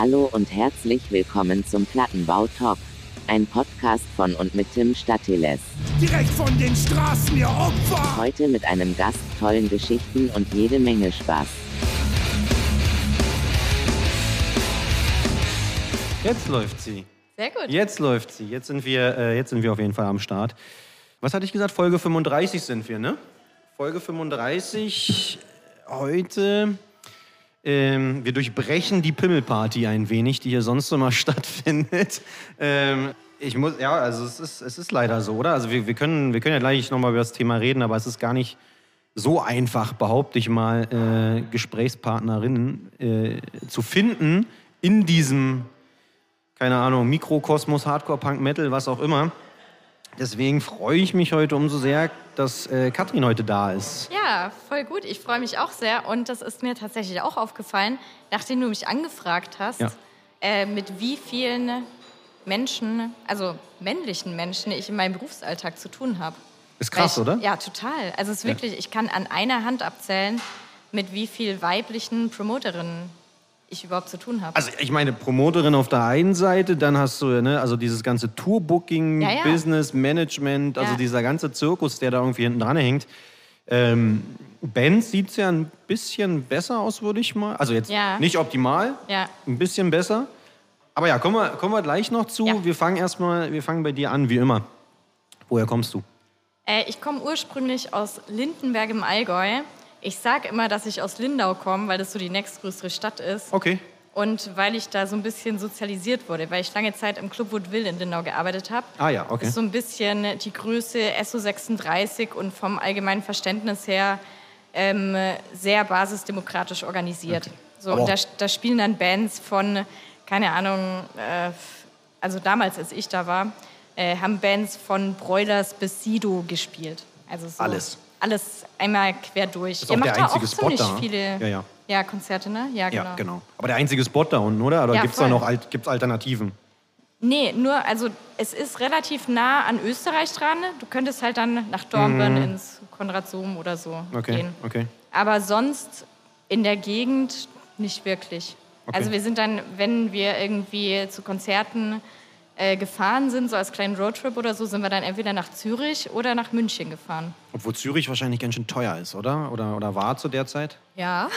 Hallo und herzlich willkommen zum Plattenbau Talk. Ein Podcast von und mit Tim Statiles. Direkt von den Straßen, ihr Opfer! Heute mit einem Gast, tollen Geschichten und jede Menge Spaß. Jetzt läuft sie. Sehr gut. Jetzt läuft sie. Jetzt sind wir, äh, jetzt sind wir auf jeden Fall am Start. Was hatte ich gesagt? Folge 35 sind wir, ne? Folge 35 heute. Ähm, wir durchbrechen die Pimmelparty ein wenig, die hier sonst immer stattfindet. Ähm, ich muss, ja, also es ist, es ist leider so, oder? Also wir, wir, können, wir können ja gleich nochmal über das Thema reden, aber es ist gar nicht so einfach, behaupte ich mal, äh, Gesprächspartnerinnen äh, zu finden in diesem, keine Ahnung, Mikrokosmos, Hardcore, Punk, Metal, was auch immer. Deswegen freue ich mich heute umso sehr, dass äh, Katrin heute da ist. Ja, voll gut. Ich freue mich auch sehr. Und das ist mir tatsächlich auch aufgefallen, nachdem du mich angefragt hast, Ja. äh, mit wie vielen Menschen, also männlichen Menschen, ich in meinem Berufsalltag zu tun habe. Ist krass, ich, oder? Ja, total. Also es ist wirklich, ich kann an einer Hand abzählen, mit wie viel weiblichen Promoterinnen ich überhaupt zu tun habe. Also ich meine, Promoterin auf der einen Seite, dann hast du ne, also dieses ganze Tourbooking, Ja, ja. Business, Management, also Ja. dieser ganze Zirkus, der da irgendwie hinten dran hängt. Ähm, Bands sieht es ja ein bisschen besser aus, würde ich mal. Also jetzt Ja. nicht optimal, Ja. ein bisschen besser. Aber ja, kommen wir, kommen wir gleich noch zu. Wir fangen erstmal, wir fangen bei dir an, wie immer. Woher kommst du? Äh, ich komme ursprünglich aus Lindenberg im Allgäu. Ich sage immer, dass ich aus Lindau komme, weil das so die nächstgrößere Stadt ist. Okay. Und weil ich da so ein bisschen sozialisiert wurde, weil ich lange Zeit im Club Woodville in Lindau gearbeitet habe. Ah ja, okay. Ist so ein bisschen die Größe SO36 und vom allgemeinen Verständnis her ähm, sehr basisdemokratisch organisiert. So, Aber und da, da spielen dann Bands von, keine Ahnung, äh, also damals, als ich da war, äh, haben Bands von Broilers bis Sido gespielt. Also so Alles. Alles einmal quer durch. Ist Ihr auch macht der da einzige auch Spot ziemlich da. viele Ja, ja. ja, Konzerte, ne? Ja, genau. Ja, genau. Aber der einzige Spot da unten, oder? Oder Ja, gibt es da voll. noch Alt gibt's Alternativen? Nee, nur, also es ist relativ nah an Österreich dran. Du könntest halt dann nach Dornbirn ins Konrad Sohm oder so Mhm. Okay, gehen. okay. Aber sonst in der Gegend nicht wirklich. Okay. Also wir sind dann, wenn wir irgendwie zu Konzerten äh, gefahren sind, so als kleinen Roadtrip oder so, sind wir dann entweder nach Zürich oder nach München gefahren. Obwohl Zürich wahrscheinlich ganz schön teuer ist, oder? Oder, oder war zu der Zeit? Ja,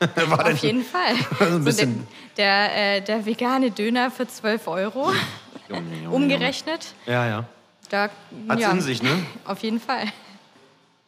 War auf jeden Fall. Also ein So bisschen- der, der, äh, der vegane Döner für 12 Euro, umgerechnet. Ja, ja. Da, Hat's ja, in sich, ne? Auf jeden Fall.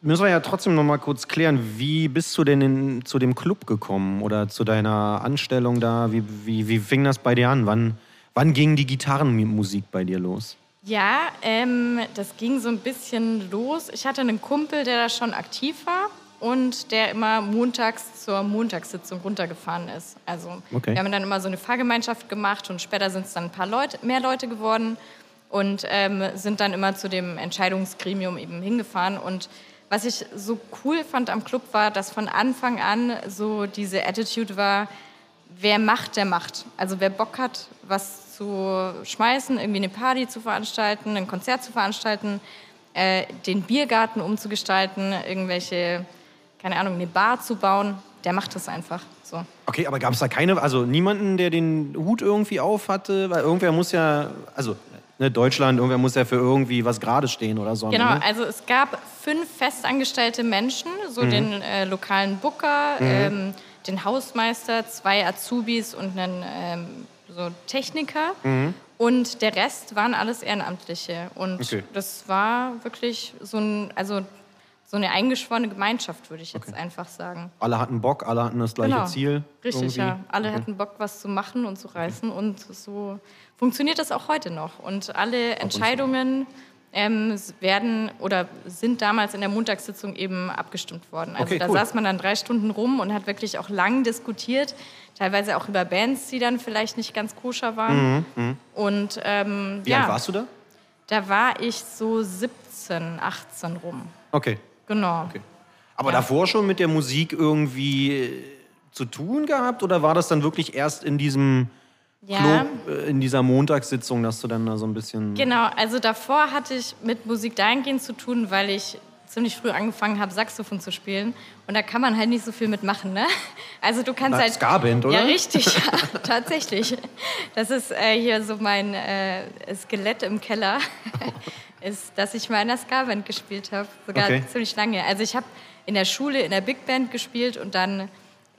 Müssen wir ja trotzdem noch mal kurz klären, wie bist du denn in, zu dem Club gekommen oder zu deiner Anstellung da? Wie, wie, wie fing das bei dir an? Wann, wann ging die Gitarrenmusik bei dir los? Ja, ähm, das ging so ein bisschen los. Ich hatte einen Kumpel, der da schon aktiv war und der immer montags zur Montagssitzung runtergefahren ist. Also Okay. wir haben dann immer so eine Fahrgemeinschaft gemacht und später sind es dann ein paar Leute, mehr Leute geworden und ähm, sind dann immer zu dem Entscheidungsgremium eben hingefahren. Und was ich so cool fand am Club war, dass von Anfang an so diese Attitude war, wer macht, der macht. Also wer Bock hat, was zu schmeißen, irgendwie eine Party zu veranstalten, ein Konzert zu veranstalten, äh, den Biergarten umzugestalten, irgendwelche, keine Ahnung, eine Bar zu bauen, der macht das einfach. So. Okay, aber gab es da keine, also niemanden, der den Hut irgendwie auf hatte? Weil irgendwer muss ja, also ne, Deutschland, irgendwer muss ja für irgendwie was gerade stehen oder so. Genau, Ne? also es gab fünf festangestellte Menschen, so den äh, lokalen Booker, ähm, den Hausmeister, zwei Azubis und einen ähm, so Techniker. Und der Rest waren alles Ehrenamtliche. Und Okay. das war wirklich so, ein, also so eine eingeschworene Gemeinschaft, würde ich jetzt einfach sagen. Alle hatten Bock, alle hatten das gleiche Genau. Ziel. Richtig, irgendwie. ja. Alle hatten Bock, was zu machen und zu reißen. Und so funktioniert das auch heute noch. Und alle Entscheidungen ähm, werden oder sind damals in der Montagssitzung eben abgestimmt worden. Also Okay, da cool. saß man dann drei Stunden rum und hat wirklich auch lang diskutiert, teilweise auch über Bands, die dann vielleicht nicht ganz koscher waren. Und ähm, Wie ja, alt warst du da? da war ich so 17, 18 rum. Okay. Genau. okay. Aber Ja. davor schon mit der Musik irgendwie äh, zu tun gehabt? Oder war das dann wirklich erst in diesem Ja. Club, äh, in dieser Montagssitzung, dass du dann da so ein bisschen... Genau, also davor hatte ich mit Musik dahingehend zu tun, weil ich ziemlich früh angefangen habe, Saxophon zu spielen. Und da kann man halt nicht so viel mitmachen, ne? Also du kannst Na, halt... Ska-Band, oder? Ja, richtig, ja, tatsächlich. Das ist äh, hier so mein äh, Skelett im Keller, ist, dass ich mal in der Ska-Band gespielt habe. Sogar Okay. ziemlich lange. Also ich habe in der Schule in der Big Band gespielt und dann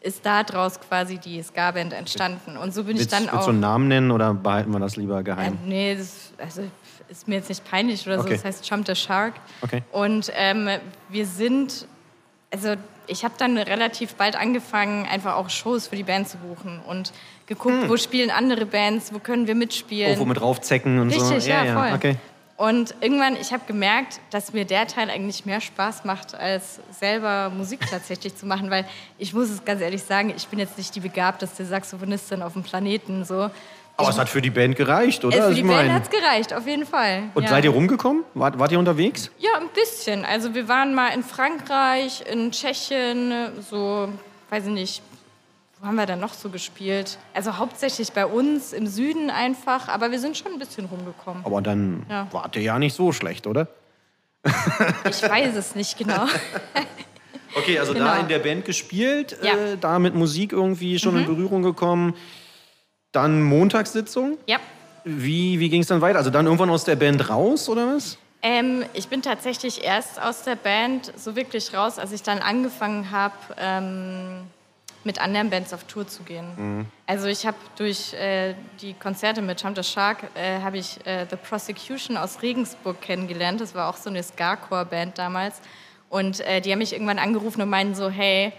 ist daraus quasi die Ska-Band entstanden. Und so bin ich Willst, dann willst auch... du einen Namen nennen oder behalten wir das lieber Äh, geheim? nee, das also, ist mir jetzt nicht peinlich oder so. Okay. Das heißt Jump the Shark. Okay. Und ähm, wir sind, also ich habe dann relativ bald angefangen, einfach auch Shows für die Band zu buchen und geguckt, wo spielen andere Bands, wo können wir mitspielen. Irgendwo mit raufzecken und so? Richtig, ja, voll. Okay. Und irgendwann, ich habe gemerkt, dass mir der Teil eigentlich mehr Spaß macht, als selber Musik tatsächlich zu machen, weil ich muss es ganz ehrlich sagen, ich bin jetzt nicht die begabteste Saxophonistin auf dem Planeten. So. Aber es hat für die Band gereicht, oder? Für Ich die Band mein- hat es gereicht, auf jeden Fall. Und ja. seid ihr rumgekommen? Wart, wart ihr unterwegs? Ja, ein bisschen. Also wir waren mal in Frankreich, in Tschechien, so, weiß ich nicht, wo haben wir dann noch so gespielt? Also hauptsächlich bei uns im Süden einfach, aber wir sind schon ein bisschen rumgekommen. Aber dann Ja. wart ihr ja nicht so schlecht, oder? Ich weiß es nicht genau. Okay, also da Genau. in der Band gespielt, Ja. äh, da mit Musik irgendwie schon in Berührung gekommen. Dann Montagssitzung. ja. Wie, wie ging es dann weiter? Also dann irgendwann aus der Band raus, oder was? Ähm, ich bin tatsächlich erst aus der Band so wirklich raus, als ich dann angefangen habe, ähm, mit anderen Bands auf Tour zu gehen. Also ich habe durch äh, die Konzerte mit Jump the Shark äh, habe ich äh, The Prosecution aus Regensburg kennengelernt. Das war auch so eine Ska-Core-Band damals. Und äh, die haben mich irgendwann angerufen und meinten so, hey,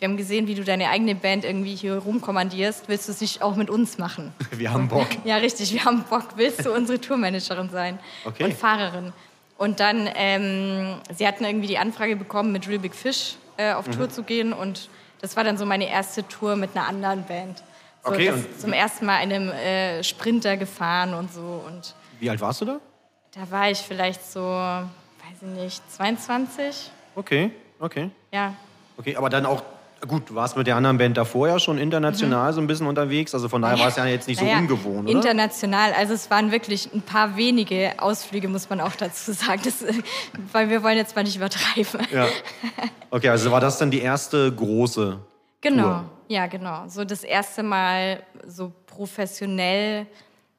wir haben gesehen, wie du deine eigene Band irgendwie hier rumkommandierst. Willst du es nicht auch mit uns machen? Wir haben Bock. Ja, richtig, wir haben Bock. Willst du unsere Tourmanagerin sein Okay. und Fahrerin? Und dann, ähm, sie hatten irgendwie die Anfrage bekommen, mit Real Big Fish äh, auf Mhm. Tour zu gehen. Und das war dann so meine erste Tour mit einer anderen Band. So, Okay, zum ersten Mal in einem äh, Sprinter gefahren und so. Und Wie alt warst du da? da war ich vielleicht so, weiß ich nicht, 22? Okay, okay. Ja, Okay, aber dann auch, gut, du warst mit der anderen Band davor ja schon international so ein bisschen unterwegs, also von daher war es ja jetzt nicht so Mhm. Naja, ungewohnt, oder? International, also es waren wirklich ein paar wenige Ausflüge, muss man auch dazu sagen, das, weil wir wollen jetzt mal nicht übertreiben. Ja. Okay, also war das dann die erste große Genau, Tour. ja, genau. So das erste Mal so professionell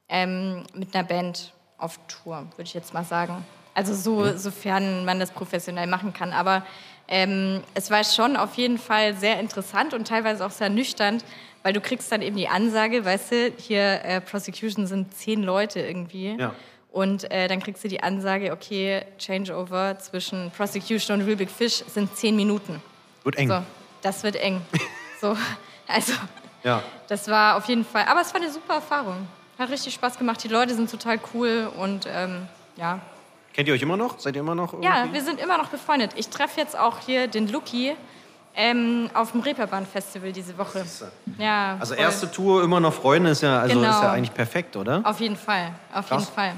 ähm, mit einer Band auf Tour, würde ich jetzt mal sagen. Also so, sofern man das professionell machen kann. Aber ähm, es war schon auf jeden Fall sehr interessant und teilweise auch sehr nüchtern, weil du kriegst dann eben die Ansage, weißt du, hier äh, Prosecution sind zehn Leute irgendwie. Ja. Und äh, dann kriegst du die Ansage, okay, Changeover zwischen Prosecution und Real Big Fish sind zehn Minuten. Wird eng. So, das wird eng. so, also, Ja. das war auf jeden Fall, aber es war eine super Erfahrung. Hat richtig Spaß gemacht. Die Leute sind total cool und ähm, ja. Kennt ihr euch immer noch? Seid ihr immer noch irgendwie? Ja, wir sind immer noch befreundet. Ich treffe jetzt auch hier den Lucky ähm, auf dem Reeperbahn-Festival diese Woche. Ja, Also voll. erste Tour immer noch Freunde ist ja, also Genau. ist ja eigentlich perfekt, oder? Auf jeden Fall, auf Krass. jeden Fall.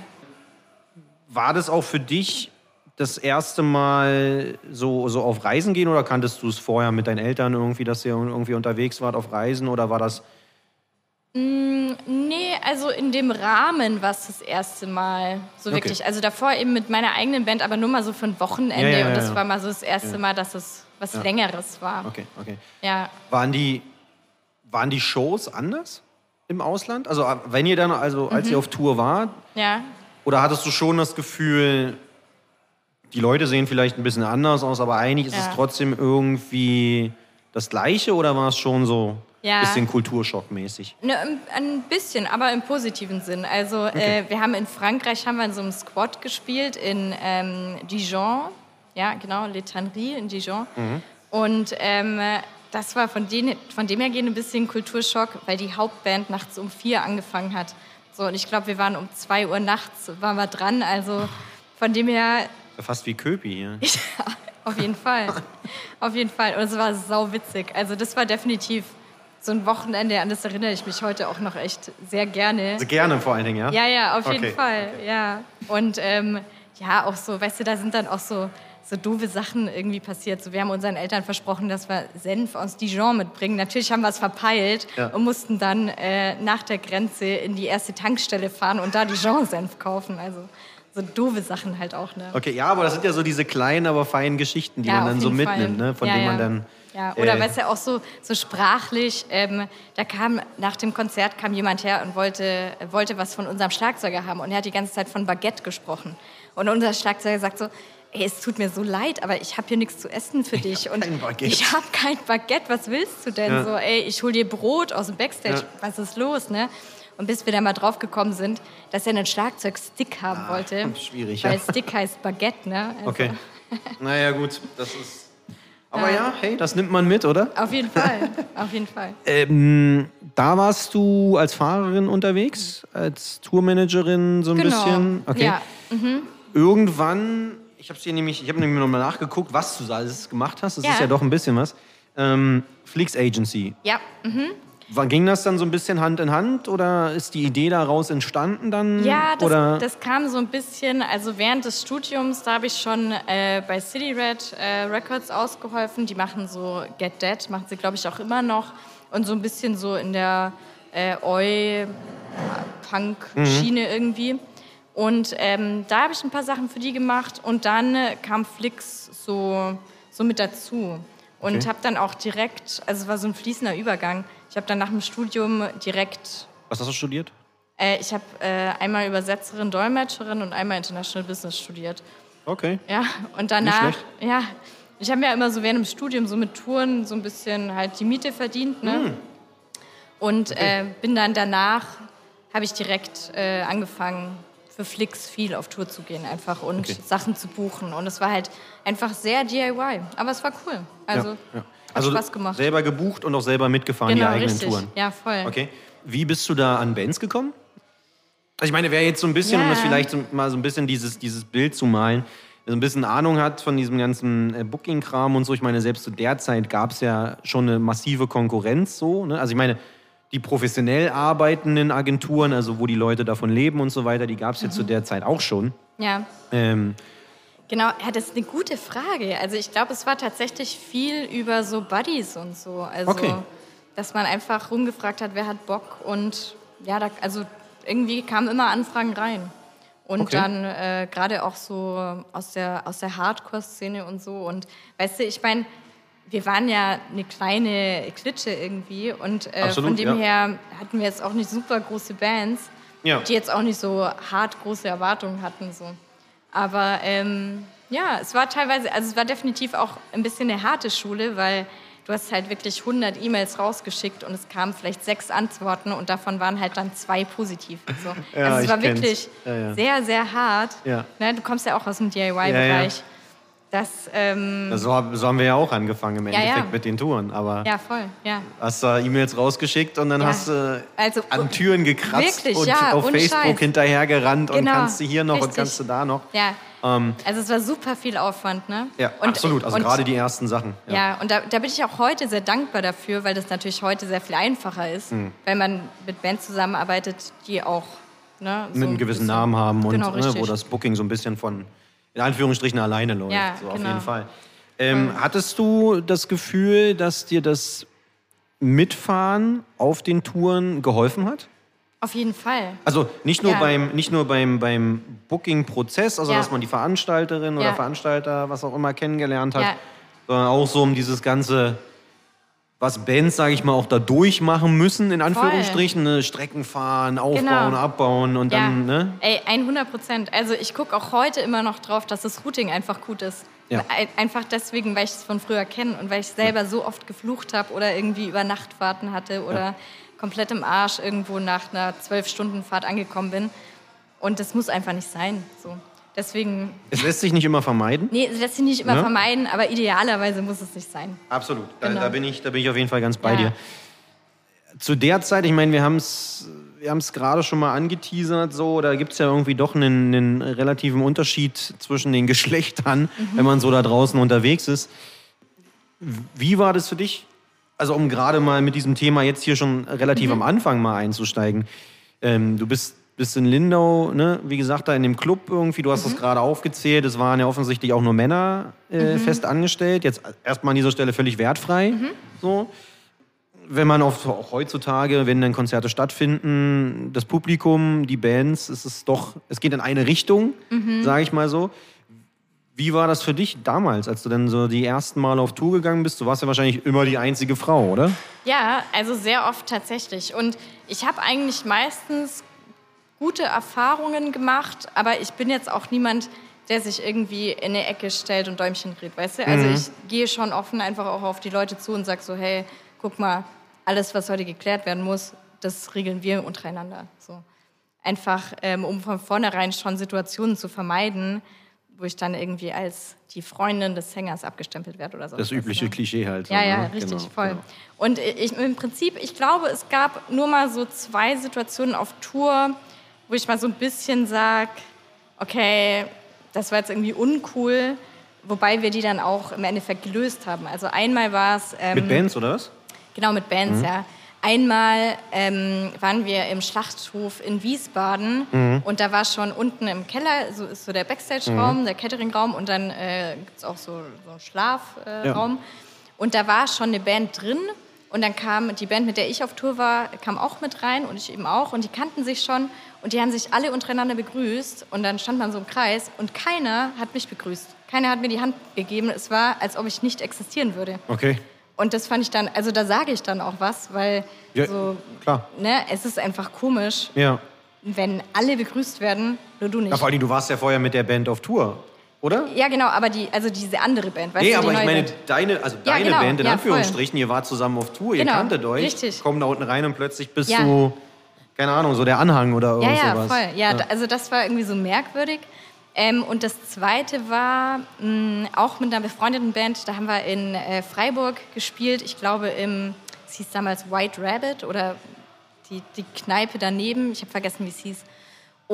War das auch für dich das erste Mal so, so auf Reisen gehen oder kanntest du es vorher mit deinen Eltern irgendwie, dass ihr irgendwie unterwegs wart auf Reisen oder war das Nee, also in dem Rahmen war es das erste Mal so Okay. wirklich. Also davor eben mit meiner eigenen Band, aber nur mal so für ein Wochenende. Ja, ja, und ja, das ja. war mal so das erste Mal, dass es was Längeres war. Okay, okay. Ja, Waren die, waren die Shows anders im Ausland? Also wenn ihr dann, also als Mhm. ihr auf Tour wart, ja. oder hattest du schon das Gefühl, die Leute sehen vielleicht ein bisschen anders aus, aber eigentlich ist es trotzdem irgendwie das Gleiche oder war es schon so Ja. bisschen Kulturschockmäßig? Ne, ein- ein bisschen, aber im positiven Sinn. Also äh, wir haben in Frankreich haben wir in so einem Squad gespielt in ähm, Dijon, ja genau, Les Tanneries in Dijon. Und ähm, das war von, den, von dem her gehen ein bisschen Kulturschock, weil die Hauptband nachts um vier angefangen hat. So und ich glaube, wir waren um zwei Uhr nachts waren wir dran. Also von dem her Fast wie Köpi hier. ja, auf jeden Fall. auf jeden Fall. Und es war sau witzig. Also das war definitiv so ein Wochenende, an das erinnere ich mich heute auch noch echt sehr gerne. Also gerne vor allen Dingen, ja? Ja, ja, auf Okay, jeden Fall. Ja. Und ähm, ja, auch so, weißt du, da sind dann auch so, so doofe Sachen irgendwie passiert. So, wir haben unseren Eltern versprochen, dass wir Senf aus Dijon mitbringen. Natürlich haben wir es verpeilt Ja. und mussten dann äh, nach der Grenze in die erste Tankstelle fahren und da Dijon-Senf kaufen. Also so doofe Sachen halt auch, ne? Okay, ja, aber das sind ja so diese kleinen, aber feinen Geschichten, die Ja, man dann so Fall. mitnimmt, ne? von Ja, denen ja. man dann. Ja, oder äh, weißt du, auch so, so sprachlich, ähm, da kam nach dem Konzert kam jemand her und wollte, wollte was von unserem Schlagzeuger haben und er hat die ganze Zeit von Baguette gesprochen. Und unser Schlagzeuger sagt so, ey, es tut mir so leid, aber ich habe hier nichts zu essen für dich. und kein Baguette. ich habe kein Baguette, was willst du denn? Ja. So, ey, ich hol dir Brot aus dem Backstage, Ja. was ist los, ne? Und bis wir dann mal drauf gekommen sind, dass er einen Schlagzeugstick haben wollte. Ah, schwierig, Weil ja. Stick heißt Baguette, ne? Also, Okay. naja, gut, das ist. Aber ja, hey, das nimmt man mit, oder? Auf jeden Fall, auf jeden Fall. Ähm, da warst du als Fahrerin unterwegs, als Tourmanagerin so ein Genau. bisschen. Okay. Ja, Irgendwann, ich habe dir nämlich, ich habe nämlich nochmal nachgeguckt, was du alles gemacht hast. Das Ja. ist ja doch ein bisschen was. Ähm, Flix Agency. ja. Wann ging das dann so ein bisschen Hand in Hand oder ist die Idee daraus entstanden dann? Ja, das, das kam so ein bisschen, also während des Studiums, da habe ich schon äh, bei City Red äh, Records ausgeholfen. Die machen so Get Dead, machen sie, glaube ich, auch immer noch. Und so ein bisschen so in der äh, Oi-Punk-Schiene irgendwie. Und ähm, da habe ich ein paar Sachen für die gemacht und dann kam Flix so, so mit dazu. Und Okay. habe dann auch direkt, also es war so ein fließender Übergang, ich habe dann nach dem Studium direkt was hast du studiert? äh, ich habe äh, einmal Übersetzerin, Dolmetscherin und einmal International Business studiert. Okay. Ja, und danach, ja, ich habe ja immer so während dem Studium so mit Touren so ein bisschen halt die Miete verdient, ne? Hm. Und äh, bin dann danach, habe ich direkt äh, angefangen, für Flix viel auf Tour zu gehen einfach und Okay. Sachen zu buchen. Und es war halt einfach sehr DIY, aber es war cool. Also, ja, ja. hat also Spaß gemacht. selber gebucht und auch selber mitgefahren, genau, die eigenen richtig. Touren. Ja, voll. Okay. Wie bist du da an Bands gekommen? Also ich meine, wer jetzt so ein bisschen, um Ja. das vielleicht so, mal so ein bisschen dieses, dieses Bild zu malen, so ein bisschen Ahnung hat von diesem ganzen äh, Booking-Kram und so. Ich meine, selbst zu der Zeit gab es ja schon eine massive Konkurrenz so. Ne? Also ich meine, die professionell arbeitenden Agenturen, also wo die Leute davon leben und so weiter, die gab es ja Mhm. zu der Zeit auch schon. Ja. Ähm, Genau, ja, das ist eine gute Frage. Also ich glaube, es war tatsächlich viel über so Buddies und so. Also, Okay. dass man einfach rumgefragt hat, wer hat Bock und ja, da, also irgendwie kamen immer Anfragen rein. Und Okay. dann äh, gerade auch so aus der, aus der Hardcore-Szene und so. Und weißt du, ich meine, wir waren ja eine kleine Klitsche irgendwie und äh, Absolut, von dem ja. her hatten wir jetzt auch nicht super große Bands, Ja. die jetzt auch nicht so hart große Erwartungen hatten. So. Aber ähm, ja, es war teilweise, also es war definitiv auch ein bisschen eine harte Schule, weil du hast halt wirklich 100 E-Mails rausgeschickt und es kamen vielleicht sechs Antworten und davon waren halt dann zwei positiv. So. Ja, also es war kenn's. wirklich Ja, ja. sehr, sehr hart. Ne, du kommst ja auch aus dem DIY-Bereich. Das, ähm, so, hab- so haben wir ja auch angefangen im Ja, Endeffekt ja. mit den Touren. Aber ja, voll, ja. hast da E-Mails rausgeschickt und dann Ja. hast du Also, an Türen gekratzt wirklich, und auf Facebook Scheiß. hinterhergerannt und Genau, kannst du hier noch und richtig. kannst du da noch. Ja, Ähm, also es war super viel Aufwand, ne? ja, Und- absolut. Also und- gerade die ersten Sachen. Ja. Und da, da bin ich auch heute sehr dankbar dafür, weil das natürlich heute sehr viel einfacher ist, Hm. weil man mit Bands zusammenarbeitet, die auch ne, so Mit einem ein gewissen bisschen- Namen haben und Genau, ne, wo das Booking so ein bisschen von, in Anführungsstrichen, alleine läuft. Ja, so, Auf genau. jeden Fall. Ähm, hattest du das Gefühl, dass dir das Mitfahren auf den Touren geholfen hat? Auf jeden Fall. Also nicht nur Ja. beim, nicht nur beim, beim Booking-Prozess, also Ja. dass man die Veranstalterin oder. Veranstalter, was auch immer, kennengelernt hat, sondern auch so um dieses ganze, was Bands, sage ich mal, auch da durchmachen müssen, in Anführungsstrichen, ne? Strecken fahren, aufbauen, Genau. abbauen und dann, ja. ne? Ey, 100 Prozent. Also ich gucke auch heute immer noch drauf, dass das Routing einfach gut ist. Ja. Ein- Einfach deswegen, weil ich es von früher kenne und weil ich selber so oft geflucht habe oder irgendwie über Nachtfahrten hatte oder komplett im Arsch irgendwo nach einer zwölf Stunden Fahrt angekommen bin. Und das muss einfach nicht sein. So. Deswegen, Es lässt sich nicht immer vermeiden. nee, das lässt sich nicht immer Ja. vermeiden, aber idealerweise muss es nicht sein. Absolut. Da, Genau. da, bin ich, da bin ich auf jeden Fall ganz bei Ja. dir. Zu der Zeit, ich meine, wir haben es wir haben's gerade schon mal angeteasert, so, da gibt es ja irgendwie doch einen, einen relativen Unterschied zwischen den Geschlechtern, wenn man so da draußen unterwegs ist. Wie war das für dich? Also um gerade mal mit diesem Thema jetzt hier schon relativ am Anfang mal einzusteigen. Ähm, du bist, bist in Lindau, ne? wie gesagt, da in dem Club irgendwie, du hast das gerade aufgezählt, es waren ja offensichtlich auch nur Männer äh, fest angestellt. Jetzt erstmal an dieser Stelle völlig wertfrei. So. wenn man auf, auch heutzutage, wenn dann Konzerte stattfinden, das Publikum, die Bands, es ist doch, es geht in eine Richtung, Mhm. sage ich mal so. Wie war das für dich damals, als du dann so die ersten Mal auf Tour gegangen bist? Du warst ja wahrscheinlich immer die einzige Frau, oder? Ja, also sehr oft tatsächlich. Und ich habe eigentlich meistens gute Erfahrungen gemacht, aber ich bin jetzt auch niemand, der sich irgendwie in eine Ecke stellt und Däumchen dreht, weißt du? Also ich gehe schon offen einfach auch auf die Leute zu und sage so, hey, guck mal, alles, was heute geklärt werden muss, das regeln wir untereinander. So. Einfach, ähm, um von vornherein schon Situationen zu vermeiden, wo ich dann irgendwie als die Freundin des Sängers abgestempelt werde oder so. Das übliche Klischee halt. Ja, ja, ne? richtig, Genau, voll. genau. Und ich, im Prinzip, ich glaube, es gab nur mal so zwei Situationen auf Tour, wo ich mal so ein bisschen sage, okay, das war jetzt irgendwie uncool, wobei wir die dann auch im Endeffekt gelöst haben. Also einmal war es... Ähm, Mit Bands, oder was? Genau, mit Bands, Mhm. ja. Einmal ähm, waren wir im Schlachthof in Wiesbaden Mhm. und da war schon unten im Keller, so ist so der Backstage-Raum, Mhm. der Catering-Raum und dann äh, gibt es auch so, so einen Schlafraum. Äh, Ja. Und da war schon eine Band drin und dann kam die Band, mit der ich auf Tour war, kam auch mit rein und ich eben auch und die kannten sich schon und die haben sich alle untereinander begrüßt und dann stand man so im Kreis und keiner hat mich begrüßt. Keiner hat mir die Hand gegeben. Es war, als ob ich nicht existieren würde. Okay. Und das fand ich dann, also da sage ich dann auch was, weil Ja, so, klar. ne, es ist einfach komisch, Ja. wenn alle begrüßt werden, nur du nicht. ja. Vor allem, du warst ja vorher mit der Band auf Tour, oder? ja, genau, aber die, also diese andere Band, weißt Nee, du, die aber ich meine, Band. deine, also Ja, deine genau. Band, in Ja, Anführungsstrichen, ihr wart zusammen auf Tour, ihr Genau, kanntet euch, richtig. kommen da unten rein und plötzlich bist Ja. du, keine Ahnung, so der Anhang oder Ja, irgend ja, sowas. voll. Ja, also das war irgendwie so merkwürdig. Ähm, und das zweite war mh, auch mit einer befreundeten Band, da haben wir in äh, Freiburg gespielt, ich glaube im, es hieß damals White Rabbit oder die, die Kneipe daneben, ich habe vergessen, wie es hieß.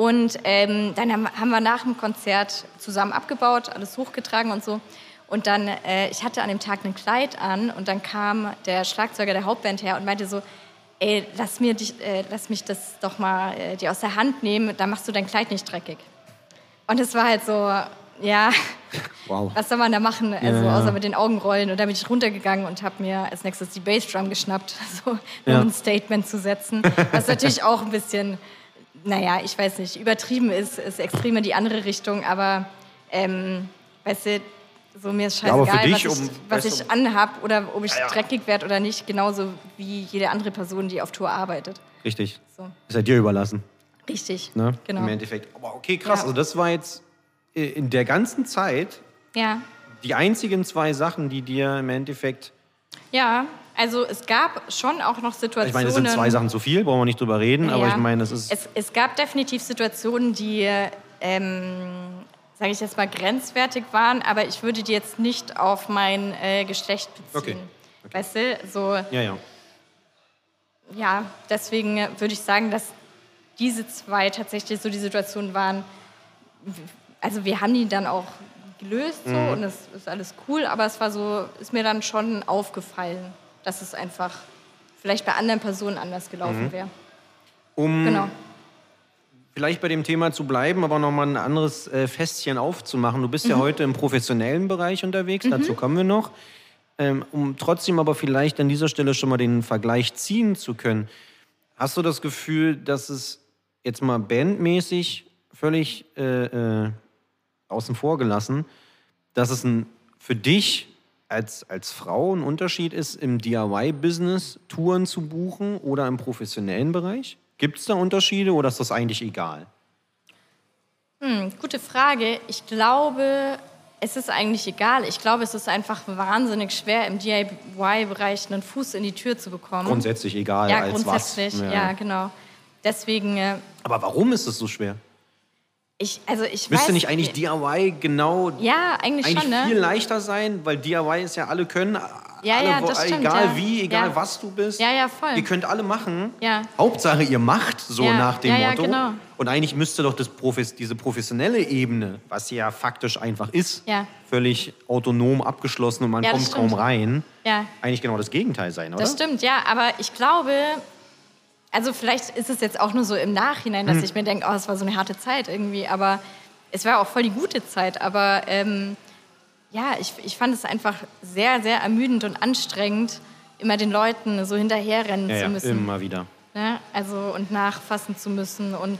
Und ähm, dann haben, haben wir nach dem Konzert zusammen abgebaut, alles hochgetragen und so. Und dann, äh, ich hatte an dem Tag ein Kleid an und dann kam der Schlagzeuger der Hauptband her und meinte so, ey, lass, mir dich, äh, lass mich das doch mal äh, dir aus der Hand nehmen, da machst du dein Kleid nicht dreckig. Und es war halt so, ja, Wow. was soll man da machen, also Ja, ja. außer mit den Augen rollen. Und dann bin ich runtergegangen und habe mir als nächstes die Bassdrum geschnappt, so, um Ja. ein Statement zu setzen. Was natürlich auch ein bisschen, naja, ich weiß nicht, übertrieben ist, ist extrem in die andere Richtung, aber ähm, weißt du, so mir ist Ja, scheißegal, dich, was ich, um- was ich anhab oder ob ich dreckig werde oder nicht, genauso wie jede andere Person, die auf Tour arbeitet. Richtig. So. Ist ja dir überlassen, Richtig, ne? genau. Im Endeffekt. Aber okay, krass. Ja. Also das war jetzt äh, in der ganzen Zeit Ja. die einzigen zwei Sachen, die dir im Endeffekt... Ja, also es gab schon auch noch Situationen. Ich meine, es sind zwei Sachen zu viel, brauchen wir nicht drüber reden, aber Ja. ich meine, es ist... Es, es gab definitiv Situationen, die, ähm, sage ich jetzt mal, grenzwertig waren, aber ich würde die jetzt nicht auf mein äh, Geschlecht beziehen. Okay. Weißt du, so, ja, ja. ja, deswegen würde ich sagen, dass diese zwei tatsächlich so die Situationen waren. Also wir haben die dann auch gelöst so und es ist alles cool, aber es war so, ist mir dann schon aufgefallen, dass es einfach vielleicht bei anderen Personen anders gelaufen wäre. Um Genau. vielleicht bei dem Thema zu bleiben, aber nochmal ein anderes äh, Fässchen aufzumachen. Du bist Mhm. ja heute im professionellen Bereich unterwegs, dazu kommen wir noch. Ähm, um trotzdem aber vielleicht an dieser Stelle schon mal den Vergleich ziehen zu können. Hast du das Gefühl, dass es jetzt mal bandmäßig völlig äh, äh, außen vor gelassen, dass es ein, für dich als, als Frau ein Unterschied ist, im DIY-Business Touren zu buchen oder im professionellen Bereich? Gibt es da Unterschiede oder ist das eigentlich egal? Hm, gute Frage. Ich glaube, es ist eigentlich egal. Ich glaube, es ist einfach wahnsinnig schwer, im DIY-Bereich einen Fuß in die Tür zu bekommen. Grundsätzlich egal ja, als grundsätzlich. was. Ja. genau. Deswegen, äh, Aber warum ist es so schwer? Ich, also ich Müsste weiß nicht eigentlich DIY genau Ja, eigentlich, eigentlich schon, ne? viel leichter sein, weil DIY ist ja alle können, Ja, alle, ja, wo- stimmt, egal ja. wie, egal Ja. was du bist. Ja, ja, voll. Ihr könnt alle machen. Ja. Hauptsache ihr macht so Ja, nach dem Motto. genau. Und eigentlich müsste doch das Profes diese professionelle Ebene, was ja faktisch einfach ist, völlig autonom abgeschlossen und man kommt kaum stimmt. rein, Ja. eigentlich genau das Gegenteil sein, oder? Das stimmt, ja, aber ich glaube, also vielleicht ist es jetzt auch nur so im Nachhinein, dass ich mir denke, oh, es war so eine harte Zeit irgendwie, aber es war auch voll die gute Zeit, aber ähm, ja, ich, ich fand es einfach sehr, sehr ermüdend und anstrengend, immer den Leuten so hinterherrennen Ja, zu ja, müssen. immer wieder. Ne? Also und nachfassen zu müssen und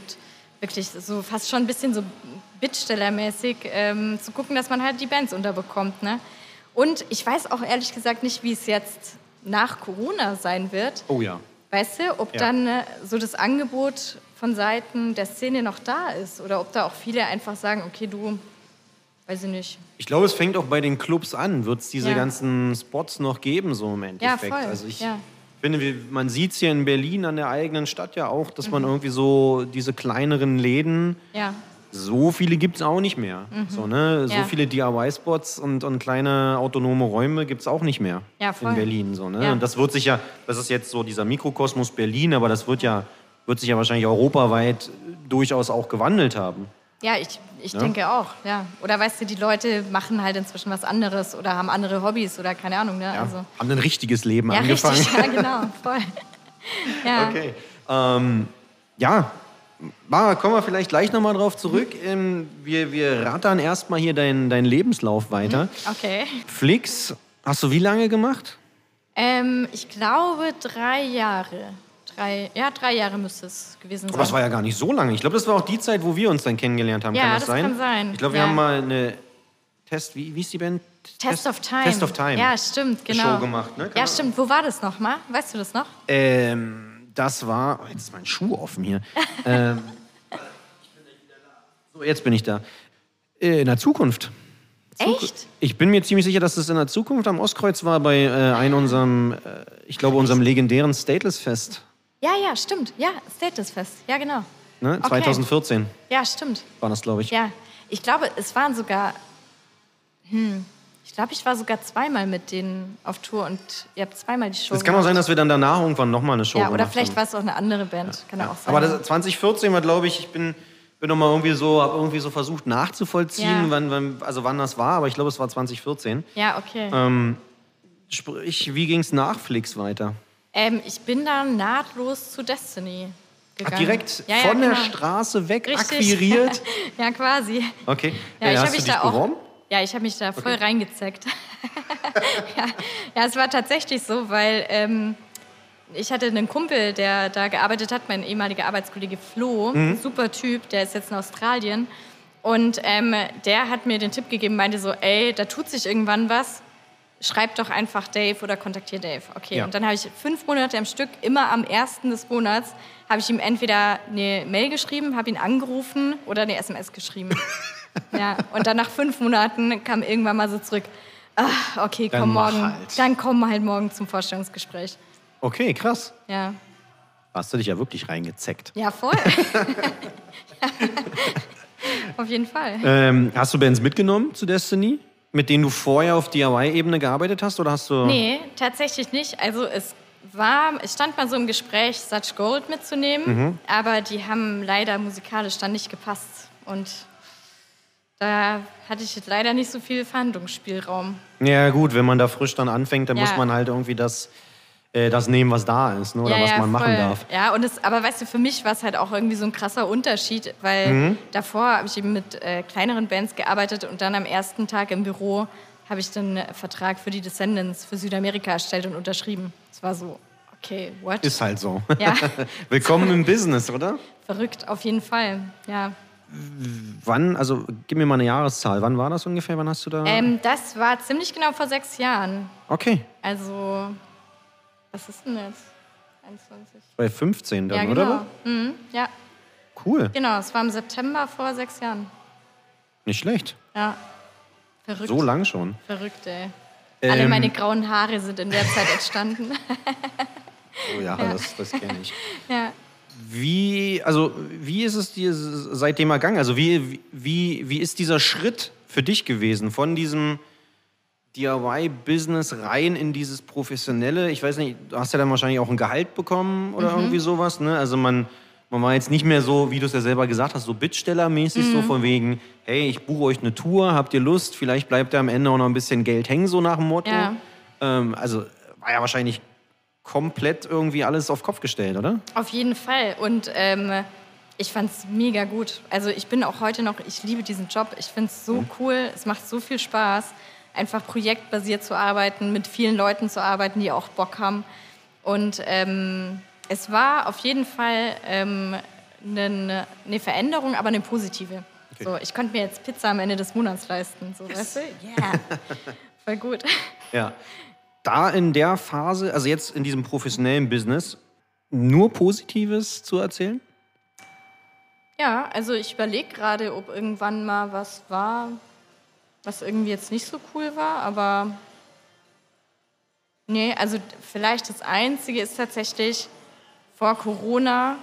wirklich so fast schon ein bisschen so Bittstellermäßig ähm, zu gucken, dass man halt die Bands unterbekommt. Ne? Und ich weiß auch ehrlich gesagt nicht, wie es jetzt nach Corona sein wird. Oh ja. Weißt du, ob Ja. dann äh, so das Angebot von Seiten der Szene noch da ist oder ob da auch viele einfach sagen, okay, du, weiß ich nicht. Ich glaube, es fängt auch bei den Clubs an. Wird es diese Ja. ganzen Spots noch geben, so im Endeffekt? voll, Also ich ja. finde, man sieht es hier in Berlin an der eigenen Stadt ja auch, dass Mhm. man irgendwie so diese kleineren Läden, Ja, so viele gibt es auch nicht mehr. So, ne? so Mhm. Ja. viele DIY-Spots und, und kleine autonome Räume gibt es auch nicht mehr Ja, in Berlin. So, ne? Ja. Und das wird sich ja, das ist jetzt so dieser Mikrokosmos Berlin, aber das wird ja, wird sich ja wahrscheinlich europaweit durchaus auch gewandelt haben. ja ich, ich Ja. denke auch. Ja. Oder weißt du, die Leute machen halt inzwischen was anderes oder haben andere Hobbys oder keine Ahnung. Ne? Also, Haben ein richtiges Leben ja, angefangen. richtig, ja, genau, voll. Ja. Okay. Ähm, ja, Mara, kommen wir vielleicht gleich nochmal drauf zurück. Ähm, wir, wir rattern erstmal hier deinen dein Lebenslauf weiter. Okay. Flix, hast du wie lange gemacht? Ähm, ich glaube drei Jahre. Drei, ja, drei Jahre müsste es gewesen sein. Aber das war ja gar nicht so lange. Ich glaube, das war auch die Zeit, wo wir uns dann kennengelernt haben. Ja, kann das, das sein? kann sein. Ich glaube, wir Ja. haben mal eine Test, wie, wie ist die Band? Test of Time. Test of Time. Ja, stimmt, genau. Show gemacht, ne? Kann Ja, stimmt. Wo war das nochmal? Weißt du das noch? Ähm, das war. Oh, jetzt ist mein Schuh offen hier. ähm, so, jetzt bin ich da. Äh, in der Zukunft. Echt? Ich bin mir ziemlich sicher, dass es in der Zukunft am Ostkreuz war bei äh, einem unserem, äh, ich glaube, unserem legendären Stateless-Fest. Ja, ja, stimmt. Ja, Status Fest. Ja, genau. Ne? Okay. 2014 Ja, stimmt. war das, glaube ich. Ja, ich glaube, es waren sogar. Hm, ich glaube, ich war sogar zweimal mit denen auf Tour und ihr habt zweimal die Show Es kann auch sein, dass wir dann danach irgendwann nochmal eine Show Ja, oder vielleicht haben. war es auch eine andere Band. Kann auch sein. Aber das, 2014 war, glaube ich, ich bin, bin noch mal irgendwie so, habe irgendwie so versucht nachzuvollziehen, Ja. wann, wann, also wann das war, aber ich glaube, es war 2014. ja, okay. Ähm, sprich, wie ging es nach Flix weiter? Ähm, ich bin dann nahtlos zu Destiny gegangen. Ach, direkt ja, ja, von der genau. Straße weg Richtig. akquiriert? ja, quasi. Okay. Ja, ich habe mich da auch. Ja, ich habe mich da voll reingezeckt. ja, ja, es war tatsächlich so, weil ähm, ich hatte einen Kumpel, der da gearbeitet hat, mein ehemaliger Arbeitskollege Flo, Mhm. super Typ, der ist jetzt in Australien. Und ähm, der hat mir den Tipp gegeben, meinte so, ey, da tut sich irgendwann was, schreib doch einfach Dave oder kontaktier Dave. Okay, Ja. und dann habe ich fünf Monate am Stück, immer am ersten des Monats, habe ich ihm entweder eine Mail geschrieben, habe ihn angerufen oder eine SMS geschrieben. ja, und dann nach fünf Monaten kam irgendwann mal so zurück, ah, okay, Dann komm mach morgen, halt. dann komm halt morgen zum Vorstellungsgespräch. Okay, krass. Ja, Hast du dich ja wirklich reingezeckt. ja voll. Auf jeden Fall. Ähm, hast du Bands mitgenommen zu Destiny? Mit denen du vorher auf DIY-Ebene gearbeitet hast? Oder hast du. Nee, tatsächlich nicht. Also es war, es stand mal so im Gespräch, Such Gold mitzunehmen, Mhm. aber die haben leider musikalisch dann nicht gepasst. Und da hatte ich jetzt leider nicht so viel Verhandlungsspielraum. Ja, gut, wenn man da frisch dann anfängt, dann Ja. muss man halt irgendwie das, äh, das nehmen, was da ist, ne? oder ja, was ja, man machen voll. darf. Ja, und es, aber weißt du, für mich war es halt auch irgendwie so ein krasser Unterschied, weil Mhm. davor habe ich eben mit äh, kleineren Bands gearbeitet und dann am ersten Tag im Büro habe ich dann einen Vertrag für die Descendants für Südamerika erstellt und unterschrieben. Es war so, okay, what? Ist halt so. Ja. Willkommen im Business, oder? Verrückt, auf jeden Fall. Ja. Wann, also gib mir mal eine Jahreszahl. Wann war das ungefähr? Wann hast du da? Ähm, das war ziemlich genau vor sechs Jahren. Okay, Also, was ist denn jetzt? 21. bei 15 dann, ja, genau. oder? Mhm, ja, Cool, genau. Es war im September vor sechs Jahren. nicht schlecht. Ja. Verrückt. So lang schon. Verrückt, ey. Alle Ähm, meine grauen Haare sind in der Zeit entstanden. Oh ja, das, das kenne ich. ja. Wie, also, wie ist es dir seitdem ergangen? Also, wie, wie, wie ist dieser Schritt für dich gewesen? Von diesem DIY-Business rein in dieses Professionelle? Ich weiß nicht, du hast ja dann wahrscheinlich auch ein Gehalt bekommen oder irgendwie sowas, ne? Also, man, man war jetzt nicht mehr so, wie du es ja selber gesagt hast, so Bittstellermäßig, so von wegen, hey, ich buche euch eine Tour, habt ihr Lust? Vielleicht bleibt da am Ende auch noch ein bisschen Geld hängen, so nach dem Motto. Ja. Ähm, also, war ja wahrscheinlich komplett irgendwie alles auf Kopf gestellt, oder? Auf jeden Fall. Und ähm, ich fand es mega gut. Also ich bin auch heute noch, ich liebe diesen Job. Ich finde es so cool. Es macht so viel Spaß. einfach projektbasiert zu arbeiten, mit vielen Leuten zu arbeiten, die auch Bock haben. Und ähm, es war auf jeden Fall ähm, eine, eine Veränderung, aber eine positive. Okay. So, ich konnte mir jetzt Pizza am Ende des Monats leisten. So, weißt du? Yeah. Voll gut. Ja. Da in der Phase, also jetzt in diesem professionellen Business, nur Positives zu erzählen? Ja, also ich überlege gerade, ob irgendwann mal was war, was irgendwie jetzt nicht so cool war, aber nee, also vielleicht das Einzige ist tatsächlich vor Corona.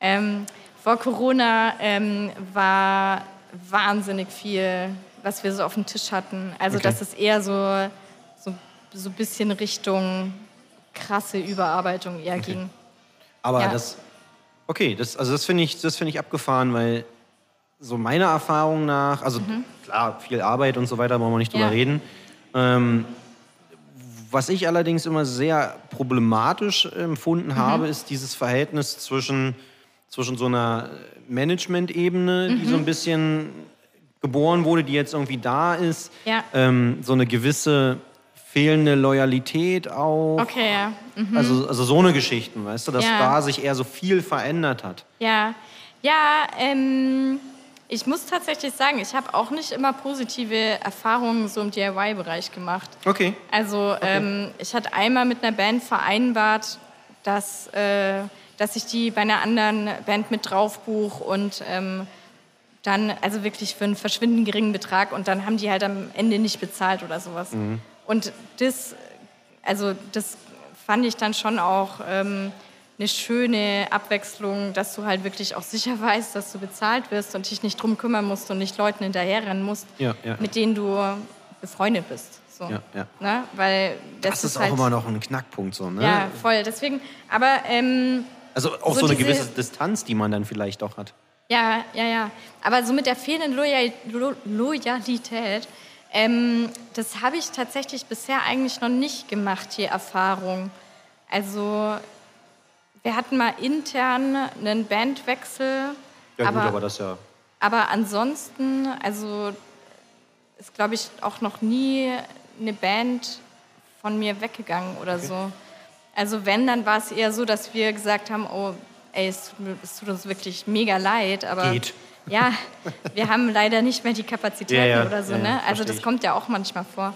Ähm, vor Corona ähm, war wahnsinnig viel, was wir so auf dem Tisch hatten. Also Okay. dass es eher so so so ein bisschen Richtung krasse Überarbeitung eher ging. Aber Ja. das, okay, das, also das finde ich, das finde ich abgefahren, weil so meiner Erfahrung nach, also klar, viel Arbeit und so weiter, brauchen wir nicht drüber Mhm. Ja. reden. Ähm, was ich allerdings immer sehr problematisch empfunden Mhm. habe, ist dieses Verhältnis zwischen, zwischen so einer Management-Ebene, die Mhm. so ein bisschen geboren wurde, die jetzt irgendwie da ist, Ja. ähm, so eine gewisse fehlende Loyalität auch. Okay, ja. Mhm. Also, also so eine Geschichten, weißt du, dass Ja. da sich eher so viel verändert hat. Ja, ja, ähm, ich muss tatsächlich sagen, ich habe auch nicht immer positive Erfahrungen so im DIY-Bereich gemacht. Okay. Also ähm, ich hatte einmal mit einer Band vereinbart, dass, äh, dass ich die bei einer anderen Band mit drauf buche und ähm, dann, also wirklich für einen verschwindend geringen Betrag und dann haben die halt am Ende nicht bezahlt oder sowas. Und das, also das fand ich dann schon auch ähm, eine schöne Abwechslung, dass du halt wirklich auch sicher weißt, dass du bezahlt wirst und dich nicht drum kümmern musst und nicht Leuten hinterherrennen musst, Ja, ja. mit denen du befreundet bist. So. Ja, ja. Ne? Weil das, Das ist auch halt, immer noch ein Knackpunkt so, ne? Ja, voll. Deswegen, aber ähm, Also auch So so, eine gewisse Distanz, die man dann vielleicht auch hat. Ja, ja, ja. Aber so mit der fehlenden Loyal Lo Loyalität, ähm, das habe ich tatsächlich bisher eigentlich noch nicht gemacht, die Erfahrung. Also, wir hatten mal intern einen Bandwechsel, Ja aber, gut, aber das ja. aber ansonsten, also ist, glaube ich, auch noch nie eine Band von mir weggegangen oder so. Also wenn, dann war es eher so, dass wir gesagt haben, oh, ey, es tut, mir- es tut uns wirklich mega leid, aber Geht. ja, wir haben leider nicht mehr die Kapazitäten Ja, ja, oder so, ja, ne? Also das kommt ja auch manchmal vor.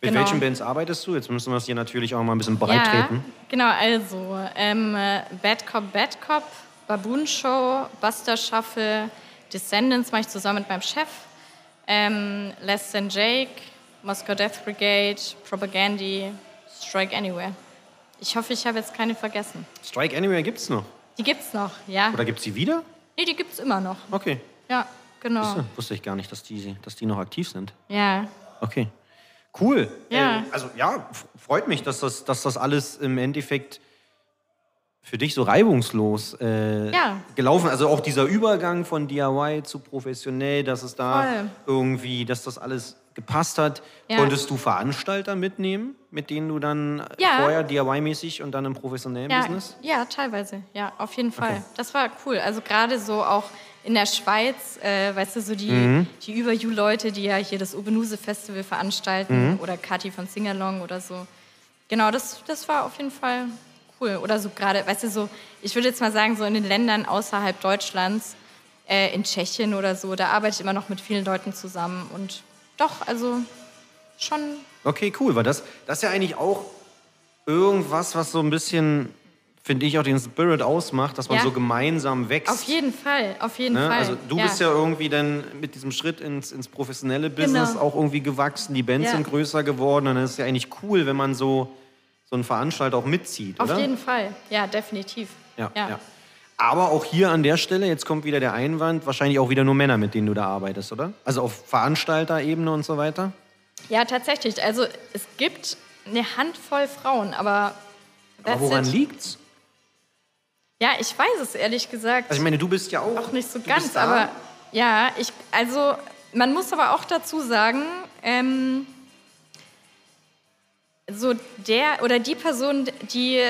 Mit Genau. welchen Bands arbeitest du? Jetzt müssen wir es hier natürlich auch mal ein bisschen breit treten. Ja, genau, also ähm, äh, Bad Cop, Bad Cop, Baboon Show, Buster Shuffle, Descendants mache ich zusammen mit meinem Chef, ähm, Less Than Jake, Moscow Death Brigade, Propagandy, Strike Anywhere. Ich hoffe, ich habe jetzt keine vergessen. Strike Anywhere gibt's noch. Die gibt's noch, ja? Oder gibt's die wieder? Nee, die gibt's immer noch. Okay. Ja, genau. Ja, wusste ich gar nicht, dass die, dass die noch aktiv sind. Ja, Okay. Cool. Ja. Äh, also ja, freut mich, dass das, dass das alles im Endeffekt für dich so reibungslos äh, Ja. gelaufen. Also auch dieser Übergang von DIY zu professionell, dass es da Voll. irgendwie, dass das alles gepasst hat. Ja. Konntest du Veranstalter mitnehmen, mit denen du dann äh, Ja. vorher DIY-mäßig und dann im professionellen ja, Business? ja, teilweise. Ja, auf jeden Fall. Okay. Das war cool. Also gerade so auch in der Schweiz, äh, weißt du, so die, Mhm. die Über You-Leute, die ja hier das Obenuse Festival Mhm. veranstalten oder Kathi von Singalong oder so. Genau, das, das war auf jeden Fall cool. Oder so gerade, weißt du, so, ich würde jetzt mal sagen, so in den Ländern außerhalb Deutschlands, äh, in Tschechien oder so, da arbeite ich immer noch mit vielen Leuten zusammen. Und doch, also schon Okay, cool, weil das, das ist ja eigentlich auch irgendwas, was so ein bisschen, finde ich, auch den Spirit ausmacht, dass man Ja. so gemeinsam wächst. auf jeden Fall, auf jeden Ne? Fall. Also du bist ja irgendwie dann mit diesem Schritt ins, ins professionelle Business Genau. auch irgendwie gewachsen, die Bands Ja. sind größer geworden und dann ist es ja eigentlich cool, wenn man so, so einen Veranstalter auch mitzieht, Auf oder? jeden Fall, ja, definitiv. Ja, ja. Aber auch hier an der Stelle, jetzt kommt wieder der Einwand, wahrscheinlich auch wieder nur Männer, mit denen du da arbeitest, oder? Also auf Veranstalterebene und so weiter? Ja, tatsächlich. Also es gibt eine Handvoll Frauen, aber. Aber woran it. liegt's? Ja, ich weiß es ehrlich gesagt Also ich meine, du bist ja auch... auch nicht so ganz, aber ja, ich, also man muss aber auch dazu sagen, ähm, so der oder die Person, die,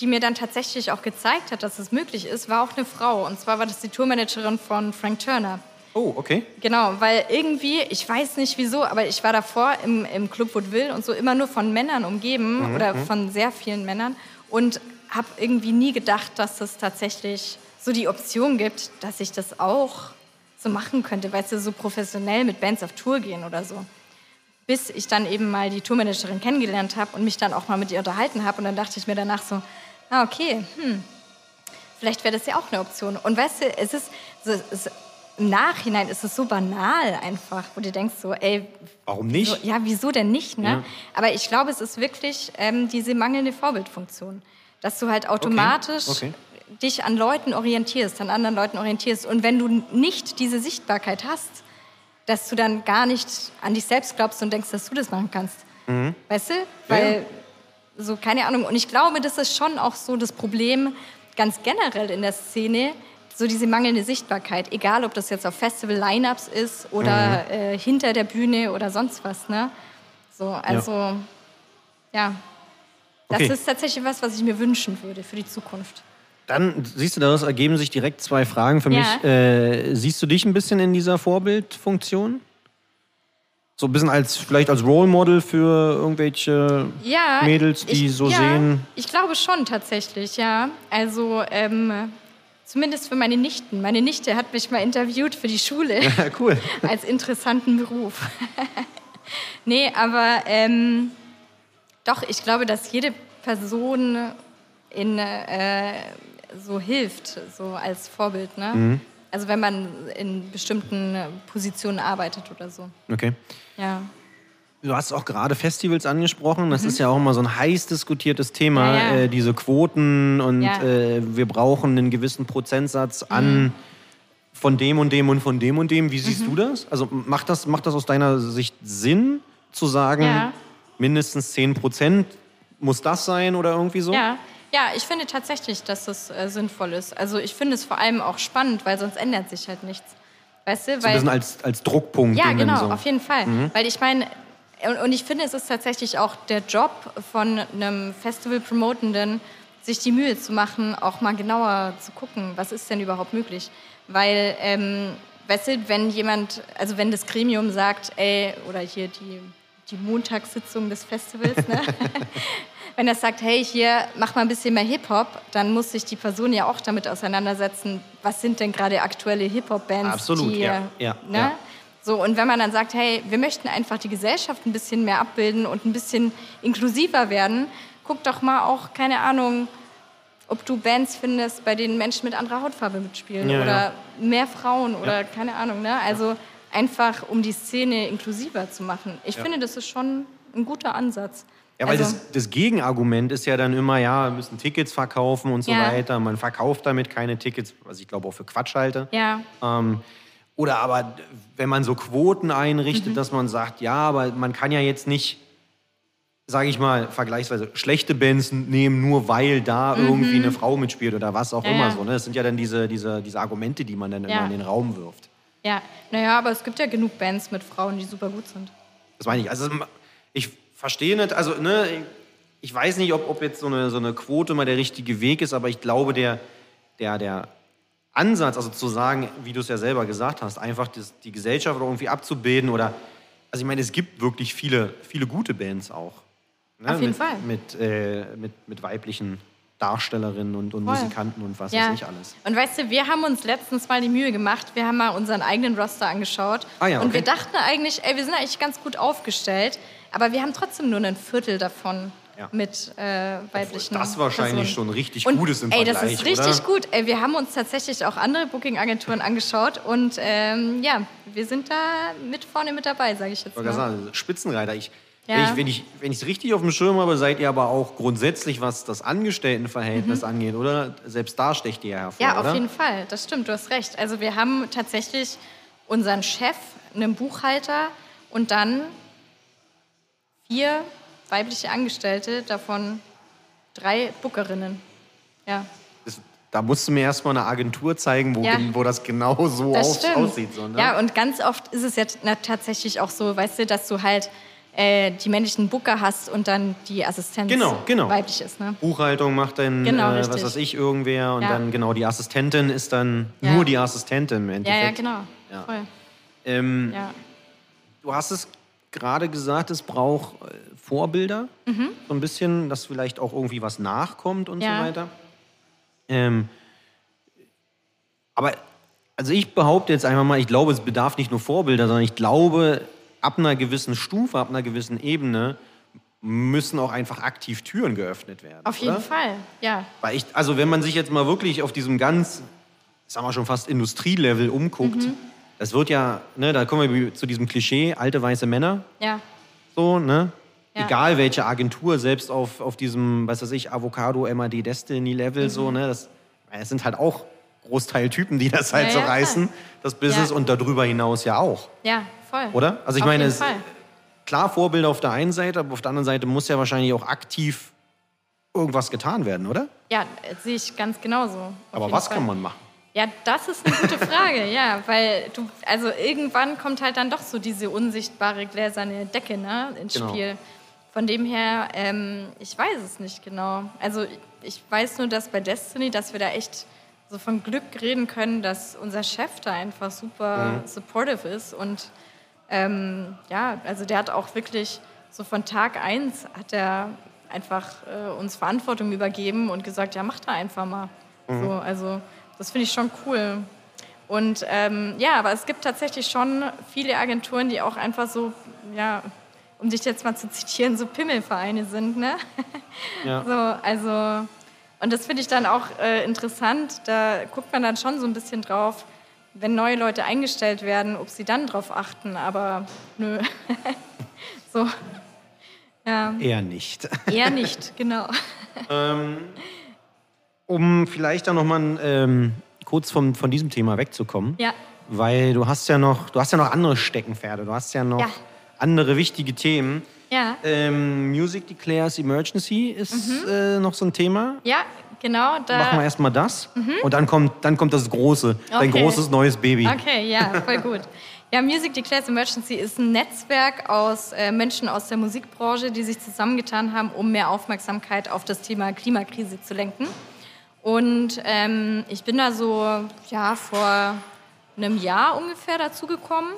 die mir dann tatsächlich auch gezeigt hat, dass es möglich ist, war auch eine Frau. Und zwar war das die Tourmanagerin von Frank Turner. Oh, okay. Genau, weil irgendwie, ich weiß nicht wieso, aber ich war davor im, im Club Woodville und so immer nur von Männern umgeben oder von sehr vielen Männern und habe irgendwie nie gedacht, dass es tatsächlich so die Option gibt, dass ich das auch so machen könnte, weißt du, so professionell mit Bands auf Tour gehen oder so. Bis ich dann eben mal die Tourmanagerin kennengelernt habe und mich dann auch mal mit ihr unterhalten habe und dann dachte ich mir danach so, ah okay, hm, vielleicht wäre das ja auch eine Option. Und weißt du, es ist, es ist im Nachhinein ist es so banal einfach, wo du denkst so, ey, Warum nicht? so, ja, wieso denn nicht, ne? Ja. Aber ich glaube, es ist wirklich ähm, diese mangelnde Vorbildfunktion, dass du halt automatisch okay. dich an Leuten orientierst, an anderen Leuten orientierst. Und wenn du nicht diese Sichtbarkeit hast, dass du dann gar nicht an dich selbst glaubst und denkst, dass du das machen kannst. Weißt du? Weil, so, keine Ahnung. Und ich glaube, das ist schon auch so das Problem ganz generell in der Szene, so diese mangelnde Sichtbarkeit. Egal, ob das jetzt auf Festival-Lineups ist oder äh, hinter der Bühne oder sonst was, ne? So, also, ja. Das Okay. ist tatsächlich was, was ich mir wünschen würde für die Zukunft. Dann siehst du, daraus ergeben sich direkt zwei Fragen für Ja. mich. Äh, siehst du dich ein bisschen in dieser Vorbildfunktion? So ein bisschen als vielleicht als Role Model für irgendwelche Ja, Mädels, die ich, so ja, sehen. Ich glaube schon tatsächlich, ja. Also ähm, zumindest für meine Nichten. Meine Nichte hat mich mal interviewt für die Schule Ja, cool. als interessanten Beruf. nee, aber ähm, doch, ich glaube, dass jede Person in, äh, so hilft, so als Vorbild. Ne? Mhm. Also wenn man in bestimmten Positionen arbeitet oder so. Okay. Ja. Du hast auch gerade Festivals angesprochen. Das ist ja auch immer so ein heiß diskutiertes Thema, Mhm. Ja, ja. Äh, diese Quoten und Ja. Mhm. äh, wir brauchen einen gewissen Prozentsatz an von dem und dem und von dem und dem. Wie siehst Mhm. du das? Also macht das, macht das aus deiner Sicht Sinn, zu sagen, mindestens 10 Prozent muss das sein oder irgendwie so? Ja, ja, ich finde tatsächlich, dass das äh, sinnvoll ist. Also ich finde es vor allem auch spannend, weil sonst ändert sich halt nichts. Weißt du, So ein weil bisschen als, als Druckpunkt. ja, genau, so. auf jeden Fall, weil ich meine und, und ich finde, es ist tatsächlich auch der Job von einem Festival-Promotenden, sich die Mühe zu machen, auch mal genauer zu gucken, was ist denn überhaupt möglich. Weil, ähm, weißt du, wenn jemand, also wenn das Gremium sagt, ey, oder hier die, die Montagssitzung des Festivals, ne? wenn er sagt, hey, hier, mach mal ein bisschen mehr Hip-Hop, dann muss sich die Person ja auch damit auseinandersetzen, was sind denn gerade aktuelle Hip-Hop-Bands, Absolut, die, ja, ja, ne? ja. So, und wenn man dann sagt, hey, wir möchten einfach die Gesellschaft ein bisschen mehr abbilden und ein bisschen inklusiver werden, guck doch mal auch, keine Ahnung, ob du Bands findest, bei denen Menschen mit anderer Hautfarbe mitspielen Ja, oder ja. mehr Frauen oder keine Ahnung, ne? Also einfach, um die Szene inklusiver zu machen. Ich finde, das ist schon ein guter Ansatz. Ja, weil also, das, das Gegenargument ist ja dann immer, ja, wir müssen Tickets verkaufen und so Ja. weiter. Man verkauft damit keine Tickets, was ich glaube auch für Quatsch halte. ja, Ähm, oder aber, wenn man so Quoten einrichtet, Mhm. dass man sagt, ja, aber man kann ja jetzt nicht, sage ich mal, vergleichsweise schlechte Bands nehmen, nur weil da irgendwie eine Frau mitspielt oder was auch Mhm. Ja, immer so. Ne? Das sind ja dann diese, diese, diese Argumente, die man dann immer in den Raum wirft. ja. Naja, aber es gibt ja genug Bands mit Frauen, die super gut sind. Das meine ich. Also ich verstehe nicht, also ne, ich weiß nicht, ob, ob jetzt so eine, so eine Quote mal der richtige Weg ist, aber ich glaube, der, der, der Ansatz, also zu sagen, wie du es ja selber gesagt hast, einfach das, die Gesellschaft irgendwie abzubilden oder, also ich meine, es gibt wirklich viele, viele gute Bands auch. Ne? Auf jeden mit, Fall. Mit, äh, mit, mit weiblichen Darstellerinnen und, und. Musikanten und was Ja. weiß ich alles. Und weißt du, wir haben uns letztens mal die Mühe gemacht, wir haben mal unseren eigenen Roster angeschaut. Ah ja, Und okay. wir dachten eigentlich, ey, wir sind eigentlich ganz gut aufgestellt, aber wir haben trotzdem nur ein Viertel davon Ja. mit äh, weiblichen das wahrscheinlich Personen. schon richtig und, gut ist im ey, das Vergleich, ist richtig oder? gut. Ey, wir haben uns tatsächlich auch andere Booking-Agenturen angeschaut und ähm, ja, wir sind da mit vorne mit dabei, sage ich jetzt mal. sagen, Spitzenreiter. Ich, Ja. Wenn ich es wenn ich, es richtig auf dem Schirm habe, seid ihr aber auch grundsätzlich, was das Angestelltenverhältnis angeht, oder? Selbst da stecht ihr hervor, Mhm. Ja, oder? auf jeden Fall. Das stimmt, du hast recht. Also wir haben tatsächlich unseren Chef, einen Buchhalter und dann vier weibliche Angestellte, davon drei Bookerinnen. Ja, da musst du mir erstmal eine Agentur zeigen, wo, Ja. wo das genau so das aus, aussieht. So, ne? Ja, und ganz oft ist es ja tatsächlich auch so, weißt du, dass du halt äh, die männlichen Booker hast und dann die Assistenz Genau, genau. weiblich ist. Ne? Buchhaltung macht dann, Genau, äh, was weiß ich, irgendwer und Ja. dann genau die Assistentin ist dann Ja. nur die Assistentin im Ja, Endeffekt. ja, genau. Ja. voll. Ähm, Ja. Du hast es gerade gesagt, es braucht äh, Vorbilder. So ein bisschen, dass vielleicht auch irgendwie was nachkommt und Ja. so weiter. Ähm, aber, also ich behaupte jetzt einfach mal, ich glaube, es bedarf nicht nur Vorbilder, sondern ich glaube, ab einer gewissen Stufe, ab einer gewissen Ebene müssen auch einfach aktiv Türen geöffnet werden. Auf jeden oder? Fall, ja. Weil ich, also wenn man sich jetzt mal wirklich auf diesem ganz, sagen wir schon fast Industrielevel umguckt, Mhm. Das wird ja, ne, da kommen wir zu diesem Klischee, alte weiße Männer, Ja, so, ne? Ja. Egal welche Agentur, selbst auf, auf diesem, was weiß ich, Avocado, MAD, Destiny Level, Mhm. so, ne? Das, es sind halt auch Großteil Typen, die das halt Ja, so ja, klar. reißen, das Business und darüber hinaus ja auch, ja, voll. oder? Also ich Auf meine, es, klar Vorbilder auf der einen Seite, aber auf der anderen Seite muss ja wahrscheinlich auch aktiv irgendwas getan werden, oder? Ja, sehe ich ganz genauso. Aber was Fall. kann man machen? Ja, das ist eine gute Frage, ja, weil du, also irgendwann kommt halt dann doch so diese unsichtbare gläserne Decke ne, ins Genau. Spiel. Von dem her, ähm, ich weiß es nicht genau. Also ich weiß nur, dass bei Destiny, dass wir da echt so von Glück reden können, dass unser Chef da einfach super Mhm. supportive ist und ähm, ja, also der hat auch wirklich so von Tag eins hat er einfach äh, uns Verantwortung übergeben und gesagt, ja, mach da einfach mal. So, also das finde ich schon cool. Und ähm, ja, aber es gibt tatsächlich schon viele Agenturen, die auch einfach so, ja, um dich jetzt mal zu zitieren, so Pimmelvereine sind, ne? Ja. So, also, und das finde ich dann auch äh, interessant. Da guckt man dann schon so ein bisschen drauf, wenn neue Leute eingestellt werden, ob sie dann drauf achten. Aber nö. so. Ja, Eher nicht. eher nicht, genau. Um vielleicht dann nochmal ähm, kurz vom, von diesem Thema wegzukommen. Ja. Weil du hast ja noch, du hast ja noch andere Steckenpferde, du hast ja noch Ja. andere wichtige Themen. Ja. Ähm, Music Declares Emergency ist äh, noch so ein Thema. Ja, genau. Da, Machen wir erstmal das und dann kommt, dann kommt das Große, dein Okay. großes neues Baby. Okay, ja, voll gut. Ja, Music Declares Emergency ist ein Netzwerk aus äh, Menschen aus der Musikbranche, die sich zusammengetan haben, um mehr Aufmerksamkeit auf das Thema Klimakrise zu lenken. Und ähm, ich bin da so ja, vor einem Jahr ungefähr dazugekommen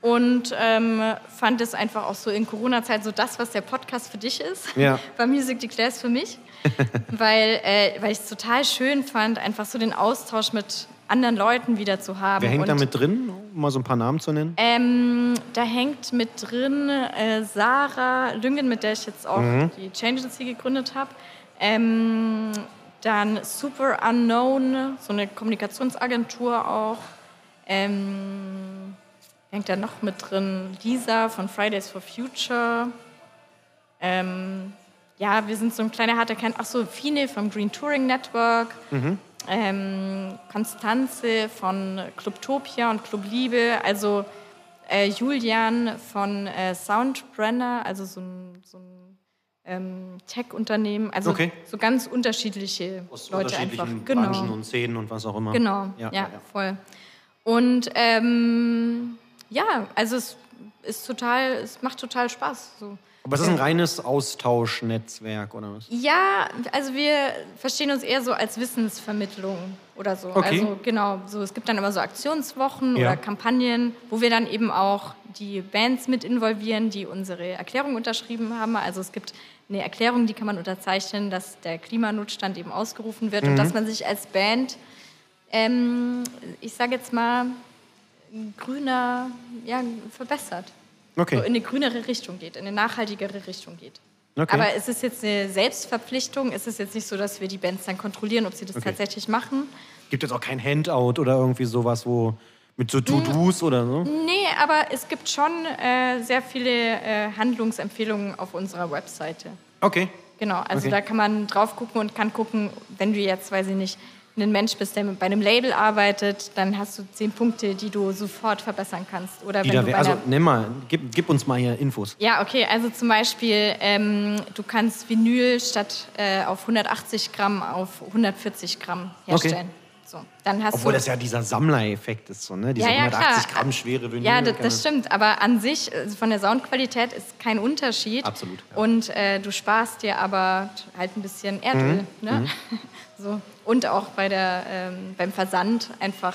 und ähm, fand es einfach auch so in Corona-Zeit so das, was der Podcast für dich ist, Ja. war Music Declares für mich, weil, äh, weil ich es total schön fand, einfach so den Austausch mit anderen Leuten wieder zu haben. Wer hängt da mit drin, um mal so ein paar Namen zu nennen? Ähm, da hängt mit drin äh, Sarah Lüngen, mit der ich jetzt auch die Change Agency gegründet habe. Ähm, dann Super Unknown, so eine Kommunikationsagentur auch. Ähm, hängt da noch mit drin Lisa von Fridays for Future. Ähm, ja, wir sind so ein kleiner harter Kern. Ach so, Fine vom Green Touring Network. Ähm, Konstanze von Clubtopia und Club Liebe. Also äh, Julian von äh, Soundbrenner, also so ein, so ein ähm, Tech-Unternehmen. Also Okay. so ganz unterschiedliche Aus Leute einfach. Genau. Branchen und Szenen und was auch immer. Genau, ja, ja, ja. voll. Und ähm, ja, also es ist total, es macht total Spaß. So. Aber es ist ein reines Austauschnetzwerk oder was? Ja, also wir verstehen uns eher so als Wissensvermittlung oder so. Okay. Also genau, so es gibt dann immer so Aktionswochen Ja. oder Kampagnen, wo wir dann eben auch die Bands mit involvieren, die unsere Erklärung unterschrieben haben. Also es gibt eine Erklärung, die kann man unterzeichnen, dass der Klimanotstand eben ausgerufen wird Mhm. und dass man sich als Band, ähm, ich sage jetzt mal, grüner, ja, verbessert. Okay. So in eine grünere Richtung geht, in eine nachhaltigere Richtung geht. Okay. Aber es ist jetzt eine Selbstverpflichtung. Es ist jetzt nicht so, dass wir die Bands dann kontrollieren, ob sie das Okay. tatsächlich machen. Gibt es auch kein Handout oder irgendwie sowas, wo mit so To-Dos oder so? Nee, aber es gibt schon äh, sehr viele äh, Handlungsempfehlungen auf unserer Webseite. Okay. Genau, also Okay. da kann man drauf gucken und kann gucken, wenn du jetzt, weiß ich nicht, ein Mensch bist, der bei einem Label arbeitet, dann hast du zehn Punkte, die du sofort verbessern kannst. Oder wenn du also nimm mal, gib, gib uns mal hier Infos. Ja, okay, also zum Beispiel, ähm, du kannst Vinyl statt äh, auf 180 Gramm auf 140 Gramm herstellen. So, dann hast Obwohl das ja dieser Sammlereffekt ist, so, ne? Diese Ja, ja, 180 klar. Gramm schwere Vinyl. ja, das, das stimmt, aber an sich, also von der Soundqualität ist kein Unterschied. Absolut, ja. Und äh, du sparst dir aber halt ein bisschen Erdöl. Mhm, Ne? So. Und auch bei der, ähm, beim Versand einfach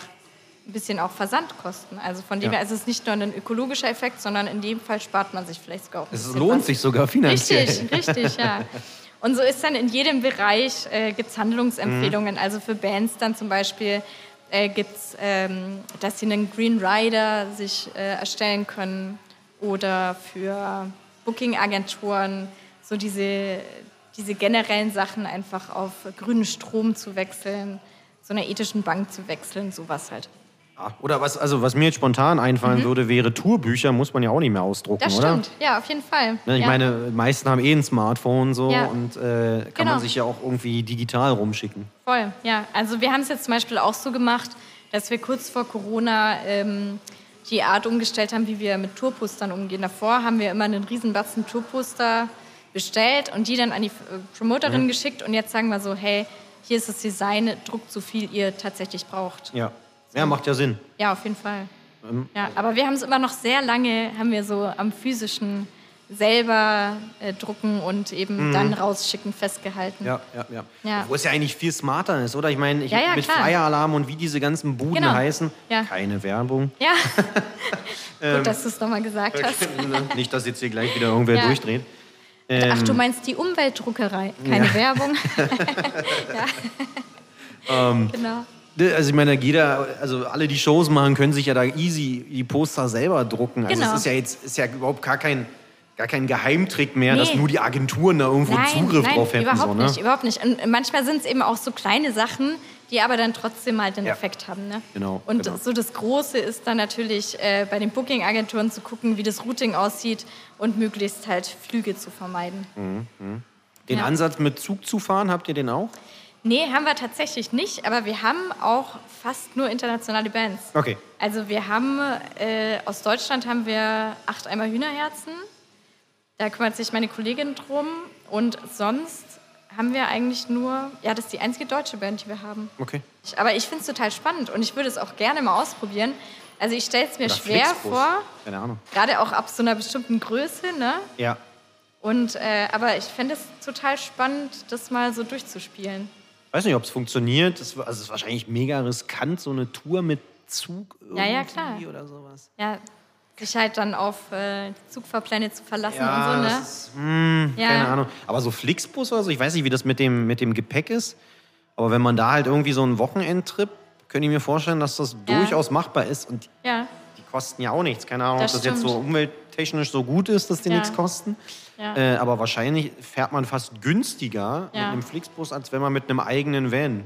ein bisschen auch Versandkosten. Also von dem Ja. her ist es nicht nur ein ökologischer Effekt, sondern in dem Fall spart man sich vielleicht sogar auch Es lohnt was. sich sogar finanziell. Richtig, richtig, ja. Und so ist dann in jedem Bereich äh, gibt es Handlungsempfehlungen. Mhm. Also für Bands dann zum Beispiel äh, gibt es, ähm, dass sie einen Green Rider sich äh, erstellen können oder für Booking-Agenturen so diese, diese generellen Sachen einfach auf grünen Strom zu wechseln, so einer ethischen Bank zu wechseln, sowas halt. Oder was, also was mir jetzt spontan einfallen würde, wäre Tourbücher, muss man ja auch nicht mehr ausdrucken, Mhm. Das oder? stimmt, ja, auf jeden Fall. Ne, ich ja. meine, die meisten haben eh ein Smartphone so Ja. und äh, kann Genau. man sich ja auch irgendwie digital rumschicken. Voll, ja. Also wir haben es jetzt zum Beispiel auch so gemacht, dass wir kurz vor Corona ähm, die Art umgestellt haben, wie wir mit Tourpostern umgehen. Davor haben wir immer einen riesen Batzen Tourposter bestellt und die dann an die äh, Promoterin Mhm. geschickt und jetzt sagen wir so, hey, hier ist das Design, druckt so viel ihr tatsächlich braucht. Ja. Ja, macht ja Sinn. Ja, auf jeden Fall. Ähm. Ja, aber wir haben es immer noch sehr lange, haben wir so am physischen selber äh, drucken und eben dann rausschicken festgehalten. Mhm. Ja, ja, ja. Ja. Wo es ja eigentlich viel smarter ist, oder? Ich meine, ich, Ja, ja, mit klar. Flyer Alarm und wie diese ganzen Buden Genau. heißen, keine Werbung. Ja. Ähm. Gut, dass du es nochmal gesagt hast. Nicht, dass jetzt hier gleich wieder irgendwer Ja. Durchdreht. Ach, du Ähm, meinst die Umweltdruckerei, keine Werbung. ja. Ähm. genau. Also ich meine, jeder, also alle, die Shows machen, können sich ja da easy die Poster selber drucken. Also Genau. es ist ja jetzt ist ja überhaupt gar kein, gar kein Geheimtrick mehr, Nee. dass nur die Agenturen da irgendwo Nein, Zugriff nein, drauf hätten. überhaupt so, ne? nicht, überhaupt nicht. Und manchmal sind es eben auch so kleine Sachen, die aber dann trotzdem halt den Ja. Effekt haben. Ne? Genau, Und genau. so das Große ist dann natürlich äh, bei den Booking-Agenturen zu gucken, wie das Routing aussieht und möglichst halt Flüge zu vermeiden. Den Ja. Ansatz mit Zug zu fahren, habt ihr den auch? Nee, haben wir tatsächlich nicht, aber wir haben auch fast nur internationale Bands. Okay. Also wir haben, äh, aus Deutschland haben wir acht Eimer Hühnerherzen. Da kümmert sich meine Kollegin drum. Und sonst haben wir eigentlich nur, ja, das ist die einzige deutsche Band, die wir haben. Okay. Ich, aber ich finde es total spannend und ich würde es auch gerne mal ausprobieren. Also ich stelle es mir Oder schwer Flixbus. vor, Keine Ahnung. gerade auch ab so einer bestimmten Größe, ne? Ja. Und, äh, aber ich fände es total spannend, das mal so durchzuspielen. Weiß nicht, ob es funktioniert. Das, also es ist wahrscheinlich mega riskant, so eine Tour mit Zug irgendwie Ja, ja, klar. oder sowas. Ja, sich halt dann auf äh, Zugfahrpläne zu verlassen und Ja, so, ne? das ist, hm, Ja. keine Ahnung. Aber so Flixbus oder so, ich weiß nicht, wie das mit dem, mit dem Gepäck ist. Aber wenn man da halt irgendwie so einen Wochenendtrip, könnte ich mir vorstellen, dass das Ja. durchaus machbar ist. Und Ja, die kosten ja auch nichts. Keine Ahnung, Das ob das jetzt so stimmt. umwelttechnisch so gut ist, dass die nichts kosten. Äh, aber wahrscheinlich fährt man fast günstiger mit einem Flixbus, als wenn man mit einem eigenen Van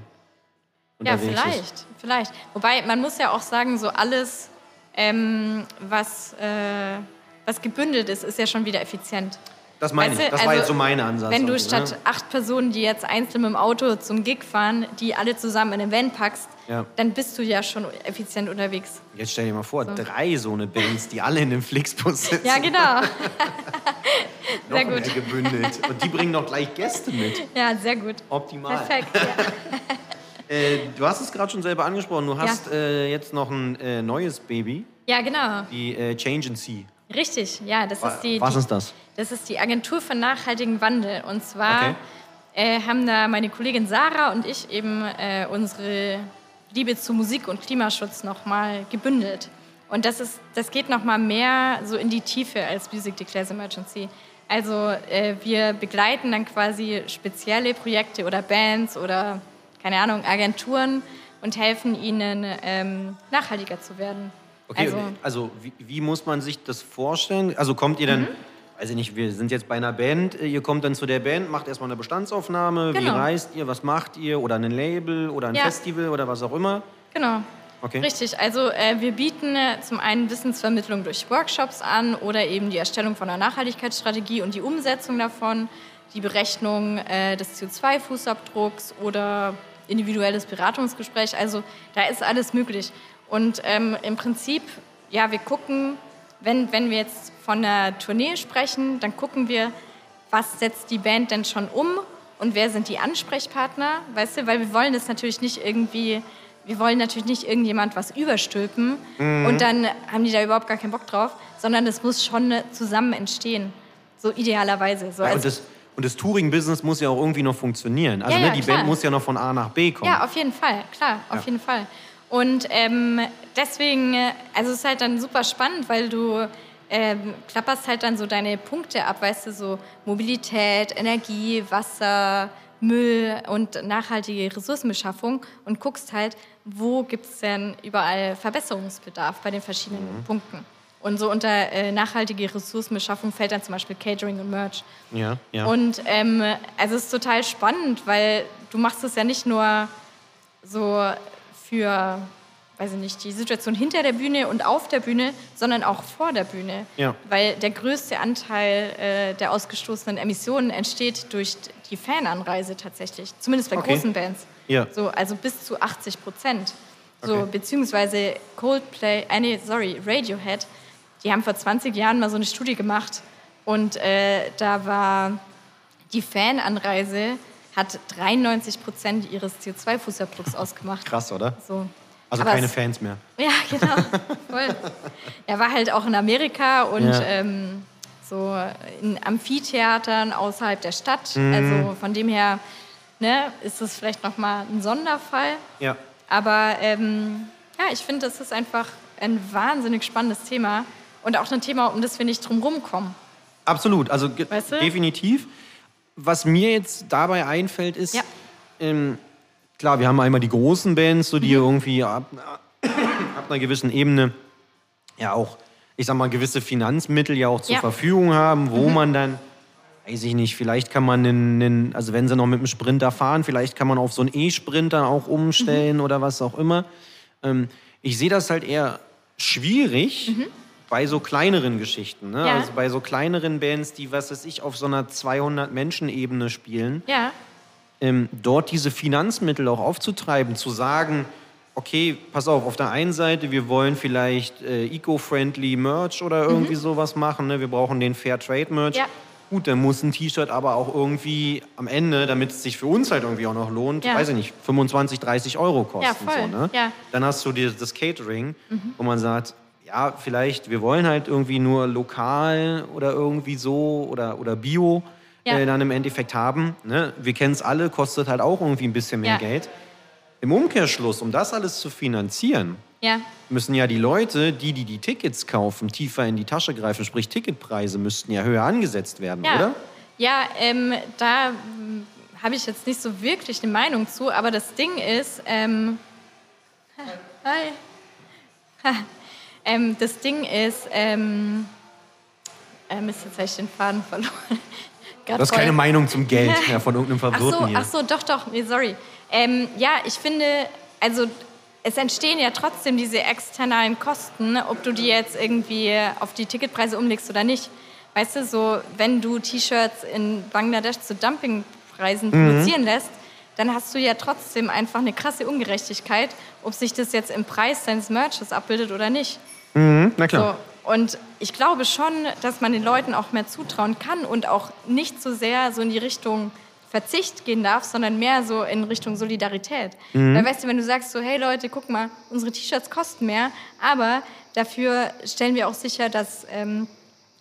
ja unterwegs ist. vielleicht, vielleicht. Wobei, man muss ja auch sagen, so alles, ähm, was, äh, was gebündelt ist, ist ja schon wieder effizient. Das meine Weißt ich. Das war also, jetzt so mein Ansatz. Wenn du statt ne? acht Personen, die jetzt einzeln mit dem Auto zum Gig fahren, die alle zusammen in den Van packst, Ja. dann bist du ja schon effizient unterwegs. Jetzt stell dir mal vor, drei so eine Bands, die alle in dem Flixbus sitzen. Ja, genau. noch sehr gut. gebündelt. Und die bringen noch gleich Gäste mit. Ja, sehr gut. Optimal. Perfekt. Ja, Äh, du hast es gerade schon selber angesprochen. Du hast äh, jetzt noch ein äh, neues Baby, ja genau. die äh, Change and See. Richtig, ja, das ist die. Was die, ist das? Das ist die Agentur für nachhaltigen Wandel. Und zwar Okay. äh, haben da meine Kollegin Sarah und ich eben äh, unsere Liebe zu Musik und Klimaschutz nochmal gebündelt. Und das, ist, das geht nochmal mehr so in die Tiefe als Music Declares Emergency. Also wir begleiten dann quasi spezielle Projekte oder Bands oder, keine Ahnung, Agenturen und helfen ihnen, ähm, nachhaltiger zu werden. Okay, also, also, wie, wie muss man sich das vorstellen? Also kommt ihr Mhm. dann, weiß ich nicht, wir sind jetzt bei einer Band, äh, ihr kommt dann zu der Band, macht erstmal eine Bestandsaufnahme, wie Genau. reist ihr, was macht ihr oder ein Label oder ein Ja. Festival oder was auch immer. genau. Okay. Richtig, also äh, wir bieten äh, zum einen Wissensvermittlung durch Workshops an oder eben die Erstellung von einer Nachhaltigkeitsstrategie und die Umsetzung davon, die Berechnung äh, des CO2-Fußabdrucks oder individuelles Beratungsgespräch. Also da ist alles möglich. Und ähm, im Prinzip, ja, wir gucken, wenn, wenn wir jetzt von einer Tournee sprechen, dann gucken wir, was setzt die Band denn schon um und wer sind die Ansprechpartner, weißt du, weil wir wollen das natürlich nicht irgendwie, wir wollen natürlich nicht irgendjemand was überstülpen und dann haben die da überhaupt gar keinen Bock drauf, sondern das muss schon zusammen entstehen, so idealerweise. So Ja, und das, und das Touring-Business muss ja auch irgendwie noch funktionieren. Also Ja, ne, ja, die klar. Band muss ja noch von A nach B kommen. Ja, auf jeden Fall, klar, auf Ja. jeden Fall. Und ähm, deswegen, äh, also es ist halt dann super spannend, weil du ähm, klapperst halt dann so deine Punkte ab, weißt du, so Mobilität, Energie, Wasser, Müll und nachhaltige Ressourcenbeschaffung und guckst halt, wo gibt es denn überall Verbesserungsbedarf bei den verschiedenen mhm. Punkten. Und so unter äh, nachhaltige Ressourcenbeschaffung fällt dann zum Beispiel Catering und Merch. Ja, ja. Und ähm, also es ist total spannend, weil du machst es ja nicht nur so für, weiß ich nicht, die Situation hinter der Bühne und auf der Bühne, sondern auch vor der Bühne. Ja. Weil der größte Anteil äh, der ausgestoßenen Emissionen entsteht durch die Fananreise tatsächlich. Zumindest bei Okay. großen Bands. Ja. So, also bis zu 80 Prozent. So, Okay. beziehungsweise Coldplay, äh, nee, sorry, Radiohead, die haben vor 20 Jahren mal so eine Studie gemacht und äh, da war die Fananreise hat 93 Prozent ihres CO2-Fußabdrucks ausgemacht. Krass, oder? So. Also Aber keine es- Fans mehr. Ja, genau. Voll. Er war halt auch in Amerika und Ja. ähm, so in Amphitheatern außerhalb der Stadt. Mhm. Also von dem her ne, ist es vielleicht nochmal ein Sonderfall. Ja. Aber ähm, ja, ich finde, das ist einfach ein wahnsinnig spannendes Thema und auch ein Thema, um das wir nicht drum rumkommen. Absolut, also Weißt du? definitiv. Was mir jetzt dabei einfällt, ist, Ja. ähm, klar, wir haben einmal die großen Bands, so Mhm. die irgendwie ab, ab einer gewissen Ebene ja auch, ich sag mal, gewisse Finanzmittel ja auch zur Ja. Mhm. Verfügung haben, wo man dann, weiß ich nicht, vielleicht kann man einen, also wenn sie noch mit dem Sprinter fahren, vielleicht kann man auf so einen E-Sprinter auch umstellen Mhm. oder was auch immer. Ähm, ich sehe das halt eher schwierig bei so kleineren Geschichten. Ne? Mhm. Ja. Also bei so kleineren Bands, die, was weiß ich, auf so einer 200-Menschen-Ebene spielen, Ja, ähm, dort diese Finanzmittel auch aufzutreiben, zu sagen, okay, pass auf, auf der einen Seite, wir wollen vielleicht äh, eco-friendly Merch oder irgendwie sowas machen, ne? wir brauchen den Fair Trade Merch. Mhm. Ja. Gut, dann muss ein T-Shirt aber auch irgendwie am Ende, damit es sich für uns halt irgendwie auch noch lohnt, Ja. weiß ich nicht, 25, 30 Euro kosten. Ja, voll. So, ne? Ja. Mhm. Dann hast du dir das Catering, wo man sagt, ja, vielleicht, wir wollen halt irgendwie nur lokal oder irgendwie so oder, oder Bio Ja. äh, dann im Endeffekt haben. Ne? Wir kennen es alle, kostet halt auch irgendwie ein bisschen mehr Ja. Geld. Im Umkehrschluss, um das alles zu finanzieren, ja, müssen ja die Leute, die, die die Tickets kaufen, tiefer in die Tasche greifen. Sprich, Ticketpreise müssten ja höher angesetzt werden, oder? Ja, ähm, da hm, habe ich jetzt nicht so wirklich eine Meinung zu, aber das Ding ist, ähm, hi. Ha. Ähm, das Ding ist, ähm, äh, Mist, jetzt habe ich den Faden verloren. Du hast keine Meinung zum Geld ja, von irgendeinem Ach Verwirrten so, hier. ach so, doch, doch, nee, sorry. Ähm, ja, ich finde, also es entstehen ja trotzdem diese externalen Kosten, ob du die jetzt irgendwie auf die Ticketpreise umlegst oder nicht. Weißt du, so wenn du T-Shirts in Bangladesch zu Dumpingpreisen Mhm. produzieren lässt, dann hast du ja trotzdem einfach eine krasse Ungerechtigkeit, ob sich das jetzt im Preis deines Merches abbildet oder nicht. Mhm, na klar. So, und ich glaube schon, dass man den Leuten auch mehr zutrauen kann und auch nicht so sehr so in die Richtung Verzicht gehen darf, sondern mehr so in Richtung Solidarität. Weil weißt du, wenn du sagst so, hey Leute, guck mal, unsere T-Shirts kosten mehr, aber dafür stellen wir auch sicher, dass, ähm,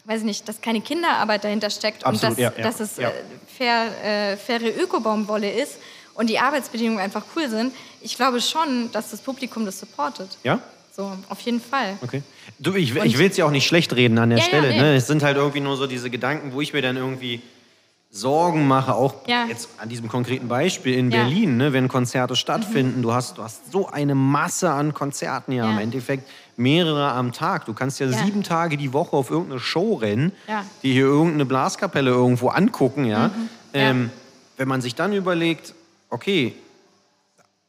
weiß ich nicht, dass keine Kinderarbeit dahinter steckt Absolut, und dass, ja, ja, dass es ja. äh, fair, äh, faire Ökobaumwolle ist und die Arbeitsbedingungen einfach cool sind. Ich glaube schon, dass das Publikum das supportet. Ja? So, auf jeden Fall. Okay. Du, ich, ich will es ja auch nicht schlecht reden an der Ja, ja, Stelle. nee. ne? Es sind halt irgendwie nur so diese Gedanken, wo ich mir dann irgendwie Sorgen mache, auch Ja. jetzt an diesem konkreten Beispiel in Ja. Mhm. Berlin, ne? wenn Konzerte stattfinden. Du, hast, du hast so eine Masse an Konzerten ja, Ja. im Endeffekt. Mehrere am Tag. Du kannst ja, Ja. sieben Tage die Woche auf irgendeine Show rennen, Ja. die hier irgendeine Blaskapelle irgendwo angucken. Ja? Mhm. Ähm, wenn man sich dann überlegt, okay,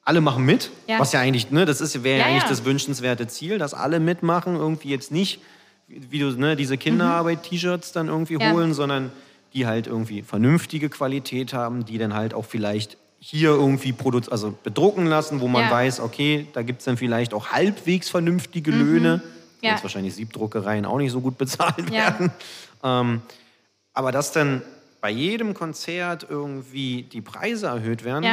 alle machen mit, Ja. was ja eigentlich, ne, das ist wäre ja, eigentlich ja. das wünschenswerte Ziel, dass alle mitmachen, irgendwie jetzt nicht, wie du ne, diese Kinderarbeit-T-Shirts dann irgendwie Mhm. Ja. holen, sondern die halt irgendwie vernünftige Qualität haben, die dann halt auch vielleicht hier irgendwie produ also bedrucken lassen, wo man weiß, okay, da gibt es dann vielleicht auch halbwegs vernünftige Löhne, Mhm. Ja. jetzt wahrscheinlich Siebdruckereien auch nicht so gut bezahlt werden. Ähm, aber dass dann bei jedem Konzert irgendwie die Preise erhöht werden,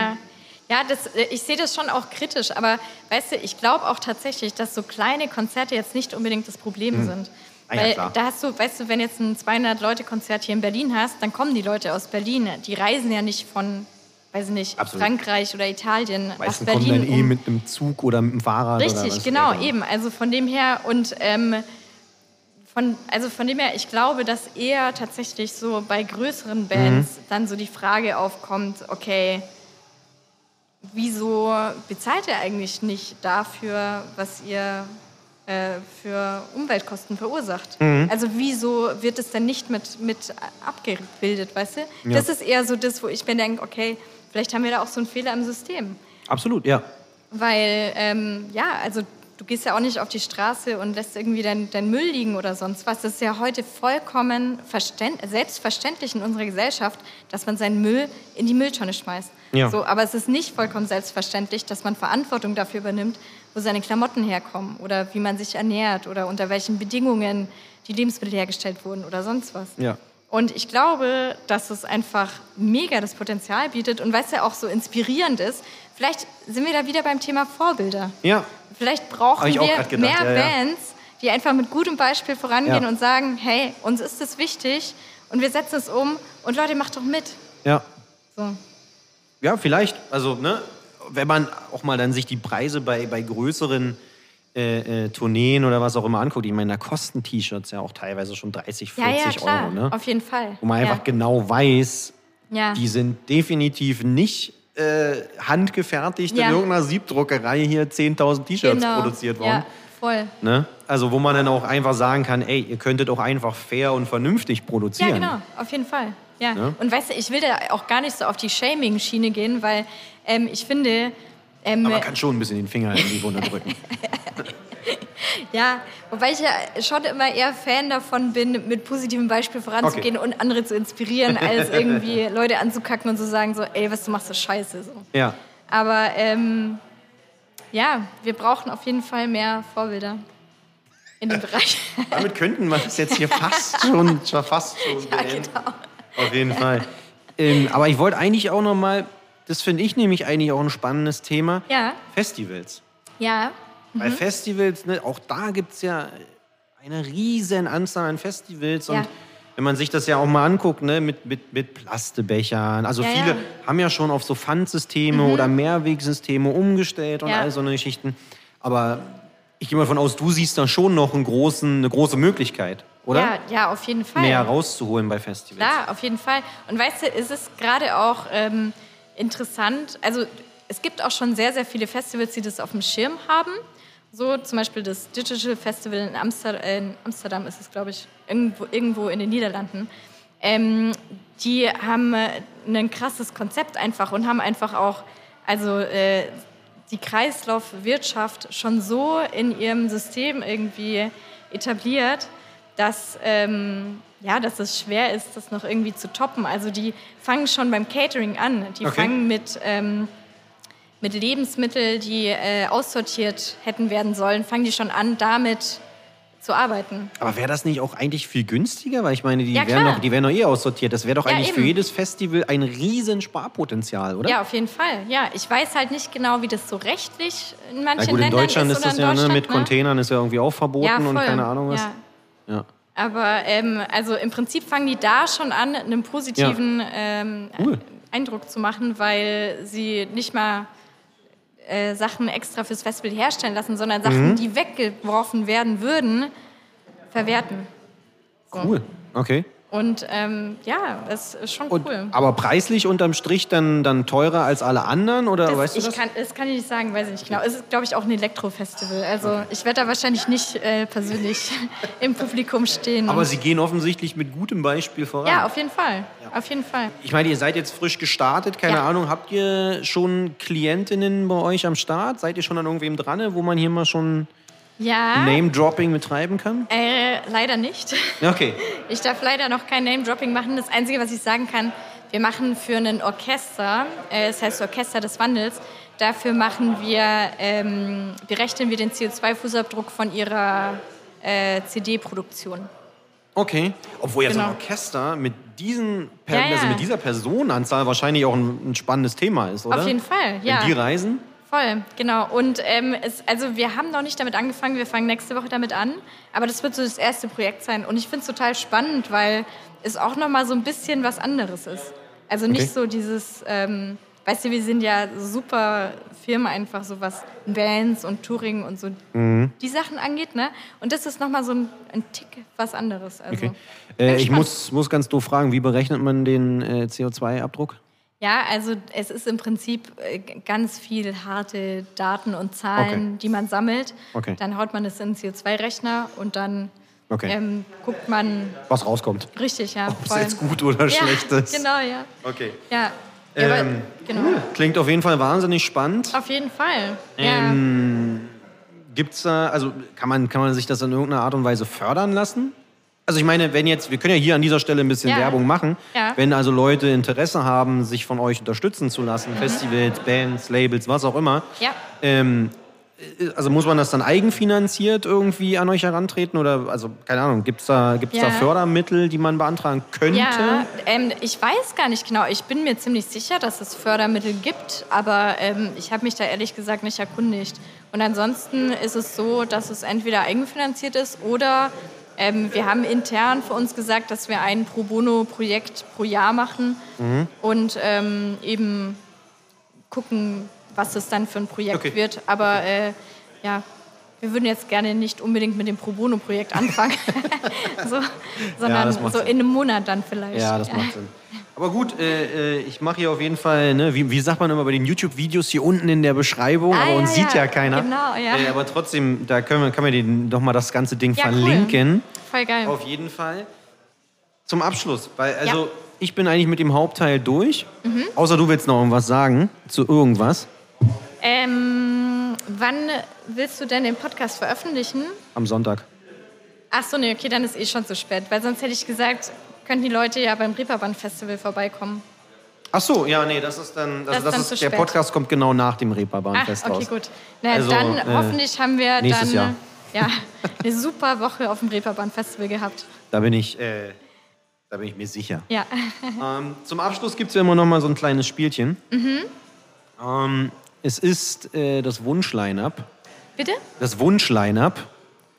Ja, das, äh, ich sehe das schon auch kritisch, aber weißt du, ich glaube auch tatsächlich, dass so kleine Konzerte jetzt nicht unbedingt das Problem sind. Ah ja, Weil klar. da hast du, weißt du, wenn jetzt ein 200-Leute-Konzert hier in Berlin hast, dann kommen die Leute aus Berlin. Die reisen ja nicht von weiß ich nicht, Absolut. Frankreich oder Italien Meistens nach kommen Berlin. dann eh um- mit einem Zug oder mit dem Fahrrad. oder Richtig, genau, eben. Also von dem her und ähm, von, also von dem her, ich glaube, dass eher tatsächlich so bei größeren Bands Mhm. dann so die Frage aufkommt, okay, wieso bezahlt ihr eigentlich nicht dafür, was ihr äh, für Umweltkosten verursacht? Mhm. Also wieso wird es dann nicht mit, mit abgebildet, weißt du? Ja. Das ist eher so das, wo ich mir denke, okay, vielleicht haben wir da auch so einen Fehler im System. Absolut, ja. Weil, ähm, ja, also du gehst ja auch nicht auf die Straße und lässt irgendwie dein, dein Müll liegen oder sonst was. Das ist ja heute vollkommen verständ- selbstverständlich in unserer Gesellschaft, dass man seinen Müll in die Mülltonne schmeißt. Ja. So, aber es ist nicht vollkommen selbstverständlich, dass man Verantwortung dafür übernimmt, wo seine Klamotten herkommen oder wie man sich ernährt oder unter welchen Bedingungen die Lebensmittel hergestellt wurden oder sonst was. Ja. Und ich glaube, dass es einfach mega das Potenzial bietet und weil es ja auch so inspirierend ist, vielleicht sind wir da wieder beim Thema Vorbilder. Ja, Vielleicht brauchen wir mehr ja. Bands, die einfach mit gutem Beispiel vorangehen Ja. und sagen, hey, uns ist es wichtig und wir setzen es um und Leute, macht doch mit. ja. So. Ja, vielleicht. Also, ne, wenn man auch mal dann sich die Preise bei, bei größeren äh, äh, Tourneen oder was auch immer anguckt, ich meine, da kosten T-Shirts ja auch teilweise schon 30, Ja, 40 ja, klar, Euro. Ne? auf jeden Fall. Wo man einfach ja. genau weiß, Ja. die sind definitiv nicht äh, handgefertigt Ja. in irgendeiner Siebdruckerei hier 10.000 T-Shirts genau. produziert worden. Ja, voll. Ne? Also wo man dann auch einfach sagen kann, ey, ihr könntet auch einfach fair und vernünftig produzieren. Ja, genau, auf jeden Fall. Ja. Ja. Und weißt du, ich will da auch gar nicht so auf die Shaming-Schiene gehen, weil ähm, ich finde, ähm, Aber man kann schon ein bisschen den Finger in die Wunde drücken. ja, wobei ich ja schon immer eher Fan davon bin, mit positivem Beispiel voranzugehen und andere zu inspirieren, als irgendwie Leute anzukacken und zu sagen so, ey, was du machst, ist scheiße. So. ja. Aber ähm, ja, wir brauchen auf jeden Fall mehr Vorbilder in dem Bereich. Damit könnten wir das jetzt hier fast schon, fast schon ja, genau. Auf jeden Fall. Ähm, aber ich wollte eigentlich auch noch mal, das finde ich nämlich eigentlich auch ein spannendes Thema, Ja, Festivals. ja, Bei Festivals, ne, auch da gibt es ja eine riesen Anzahl an Festivals. Und Ja. wenn man sich das ja auch mal anguckt, ne, mit, mit, mit Plastebechern. Also Ja, viele ja. Mhm. haben ja schon auf so Pfandsysteme oder Mehrwegsysteme umgestellt und Ja. all so eine Geschichten. Aber ich gehe mal davon aus, du siehst da schon noch einen großen, eine große Möglichkeit, oder? ja, ja, auf jeden Fall. Mehr rauszuholen bei Festivals. Klar, auf jeden Fall. Und weißt du, es ist gerade auch ähm, interessant, also es gibt auch schon sehr, sehr viele Festivals, die das auf dem Schirm haben. So zum Beispiel das Digital Festival in, Amster äh, in Amsterdam ist es, glaube ich, irgendwo, irgendwo in den Niederlanden. Ähm, die haben äh, ein krasses Konzept einfach und haben einfach auch, also äh, die Kreislaufwirtschaft schon so in ihrem System irgendwie etabliert, dass, ähm, ja, dass es schwer ist, das noch irgendwie zu toppen. Also die fangen schon beim Catering an. Die Okay. fangen mit, ähm, mit Lebensmitteln, die äh, aussortiert hätten werden sollen, fangen die schon an, damit zu arbeiten. Aber wäre das nicht auch eigentlich viel günstiger? Weil ich meine, die, Ja, werden, klar. doch, die werden doch eh aussortiert. Das wäre doch Ja, eigentlich für eben. jedes Festival ein riesen Sparpotenzial, oder? Ja, auf jeden Fall. Ja, ich weiß halt nicht genau, wie das so rechtlich in Na manchen gut, in Ländern Deutschland ist oder das in ja ne, Deutschland, mit Containern ist ja irgendwie auch verboten Ja, und keine Ahnung was. Ja. Ja. Aber ähm, also im Prinzip fangen die da schon an, einen positiven ähm, Cool. Eindruck zu machen, weil sie nicht mal äh, Sachen extra fürs Festival herstellen lassen, sondern Sachen, Mhm. die weggeworfen werden würden, verwerten. So. Cool. Okay. Und ähm, ja, das ist schon Und, cool. Aber preislich unterm Strich dann, dann teurer als alle anderen? Oder Das, weißt du ich das? Kann, das kann ich nicht sagen, weiß ich nicht genau. Es ist, glaube ich, auch ein Elektrofestival. Also ich werde da wahrscheinlich nicht äh, persönlich im Publikum stehen. aber sie gehen offensichtlich mit gutem Beispiel voran. ja, auf jeden Fall. Auf jeden Fall. Ich meine, ihr seid jetzt frisch gestartet, keine Ja. Ahnung. Habt ihr schon Klientinnen bei euch am Start? Seid ihr schon an irgendwem dran, wo man hier mal schon Ja, Name-Dropping betreiben kann? äh, leider nicht. Okay. Ich darf leider noch kein Name-Dropping machen. Das Einzige, was ich sagen kann, wir machen für ein Orchester, äh, das heißt Orchester des Wandels, dafür machen wir, ähm, berechnen wir den CO2-Fußabdruck von ihrer äh, CD-Produktion. Okay. Obwohl ja so Genau. ein Orchester mit, diesen, per Ja, ja. Also mit dieser Personenanzahl wahrscheinlich auch ein, ein spannendes Thema ist, oder? Auf jeden Fall, ja. Wenn die reisen? Voll, genau. Und ähm, es, also wir haben noch nicht damit angefangen, wir fangen nächste Woche damit an. Aber das wird so das erste Projekt sein. Und ich finde es total spannend, weil es auch noch mal so ein bisschen was anderes ist. Also nicht Okay. so dieses, ähm, weißt du, wir sind ja super Firma einfach so was Bands und Touring und so Mhm. die Sachen angeht, ne? Und das ist nochmal so ein, ein Tick was anderes. Also, Okay. Äh, ich muss, muss ganz doof fragen, wie berechnet man den äh, CO2-Abdruck? Ja, also es ist im Prinzip äh, ganz viel harte Daten und Zahlen, Okay. die man sammelt. Okay. Dann haut man es in den CO2-Rechner und dann Okay. ähm, guckt man Was rauskommt. richtig, ja. Ob es jetzt gut oder ja, schlecht ist. Genau, ja. Okay. Ja, ja aber, Ähm, genau. Klingt auf jeden Fall wahnsinnig spannend. Auf jeden Fall. Ähm, Gibt's da, also kann man, kann man sich das in irgendeiner Art und Weise fördern lassen? Also ich meine, wenn jetzt, wir können ja hier an dieser Stelle ein bisschen Ja. Werbung machen. Ja. Wenn also Leute Interesse haben, sich von euch unterstützen zu lassen, Festivals, Bands, Labels, was auch immer, ja. Ähm, also muss man das dann eigenfinanziert irgendwie an euch herantreten oder also keine Ahnung, gibt's da gibt's da Ja. Fördermittel, die man beantragen könnte? Ja, ähm, ich weiß gar nicht genau. Ich bin mir ziemlich sicher, dass es Fördermittel gibt, aber ähm, ich habe mich da ehrlich gesagt nicht erkundigt. Und ansonsten ist es so, dass es entweder eigenfinanziert ist oder ähm, wir haben intern für uns gesagt, dass wir ein Pro Bono-Projekt pro Jahr machen Mhm. und ähm, eben gucken, was es dann für ein Projekt Okay. wird. Aber äh, ja, wir würden jetzt gerne nicht unbedingt mit dem Pro Bono-Projekt anfangen, so, sondern das macht so in einem Monat dann vielleicht. Ja, das macht Sinn. Aber gut, äh, äh, ich mache hier auf jeden Fall, ne, wie, wie sagt man immer bei den YouTube-Videos hier unten in der Beschreibung, Ah, aber uns ja, sieht ja ja, keiner. genau, ja. Äh, aber trotzdem, da können wir, kann man den, doch mal das ganze Ding Ja, cool. verlinken. Voll geil. Auf jeden Fall. Zum Abschluss, weil also Ja. Mhm. ich bin eigentlich mit dem Hauptteil durch. Außer du willst noch irgendwas sagen zu irgendwas Ähm, wann willst du denn den Podcast veröffentlichen? am Sonntag. Ach so, nee, okay, dann ist eh schon zu spät. Weil sonst hätte ich gesagt, könnten die Leute ja beim Reeperbahn Festival vorbeikommen. Ach so, ja, nee, das ist dann, Das also ist das dann ist, der spät. Podcast kommt genau nach dem Ach, Reeperbahn-Fest okay, raus. gut. Na, Also, dann äh, hoffentlich haben wir nächstes dann Jahr. Ja, eine super Woche auf dem Reeperbahn Festival gehabt. Da bin ich, äh, da bin ich mir sicher. Ja. Ähm, zum Abschluss gibt es ja immer noch mal so ein kleines Spielchen. Ähm, es ist äh, das Wunsch-Line-Up. Bitte? Das Wunsch-Line-Up.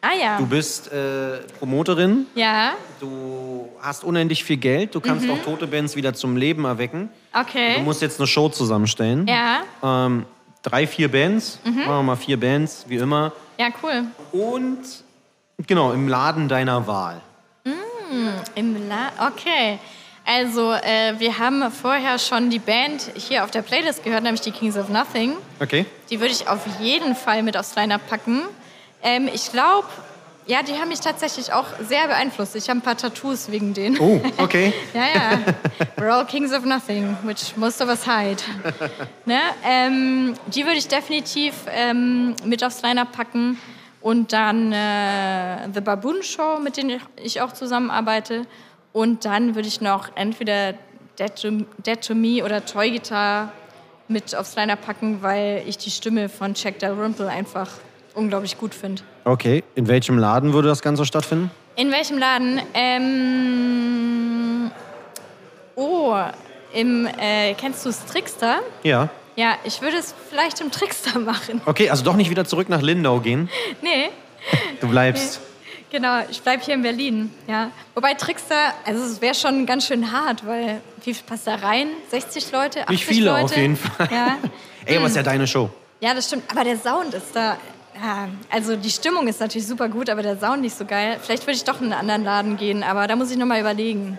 Ah ja. Du bist äh, Promoterin, Ja, du hast unendlich viel Geld, du kannst auch tote Bands wieder zum Leben erwecken. Du okay. musst jetzt eine Show zusammenstellen. Ja, Ähm, drei, vier Bands, machen wir mal vier Bands, wie immer. ja, cool. Und genau, im Laden deiner Wahl. Im La okay. Also, äh, wir haben vorher schon die Band hier auf der Playlist gehört, nämlich die Kings of Nothing. Okay. Die würde ich auf jeden Fall mit aufs Line-Up packen. Ähm, ich glaube, ja, die haben mich tatsächlich auch sehr beeinflusst. Ich habe ein paar Tattoos wegen denen. Oh, okay. Ja, ja. We're all kings of nothing, which most of us hide. ne? ähm, die würde ich definitiv ähm, mit aufs Line-Up packen. Und dann äh, The Baboon Show, mit denen ich auch zusammenarbeite. Und dann würde ich noch entweder Dead to, Dead to Me oder Toy Guitar mit aufs Line-Up packen, weil ich die Stimme von Jack Dalrymple einfach unglaublich gut finde. Okay, in welchem Laden würde das Ganze stattfinden? In welchem Laden? Ähm, oh, im, äh, kennst du Trickster? Ja. Ja, ich würde es vielleicht im Trickster machen. Okay, also doch nicht wieder zurück nach Lindau gehen. Nee, Du bleibst. genau, ich bleibe hier in Berlin. Ja. Wobei Trickster, also es wäre schon ganz schön hart, weil wie viel passt da rein? 60 Leute? 80 Nicht viele Leute? auf jeden Fall. Ja. Ey, aber ist ja deine Show. ja, das stimmt. Aber der Sound ist da. Ja, also die Stimmung ist natürlich super gut, aber der Sound nicht so geil. Vielleicht würde ich doch in einen anderen Laden gehen, aber da muss ich noch mal überlegen.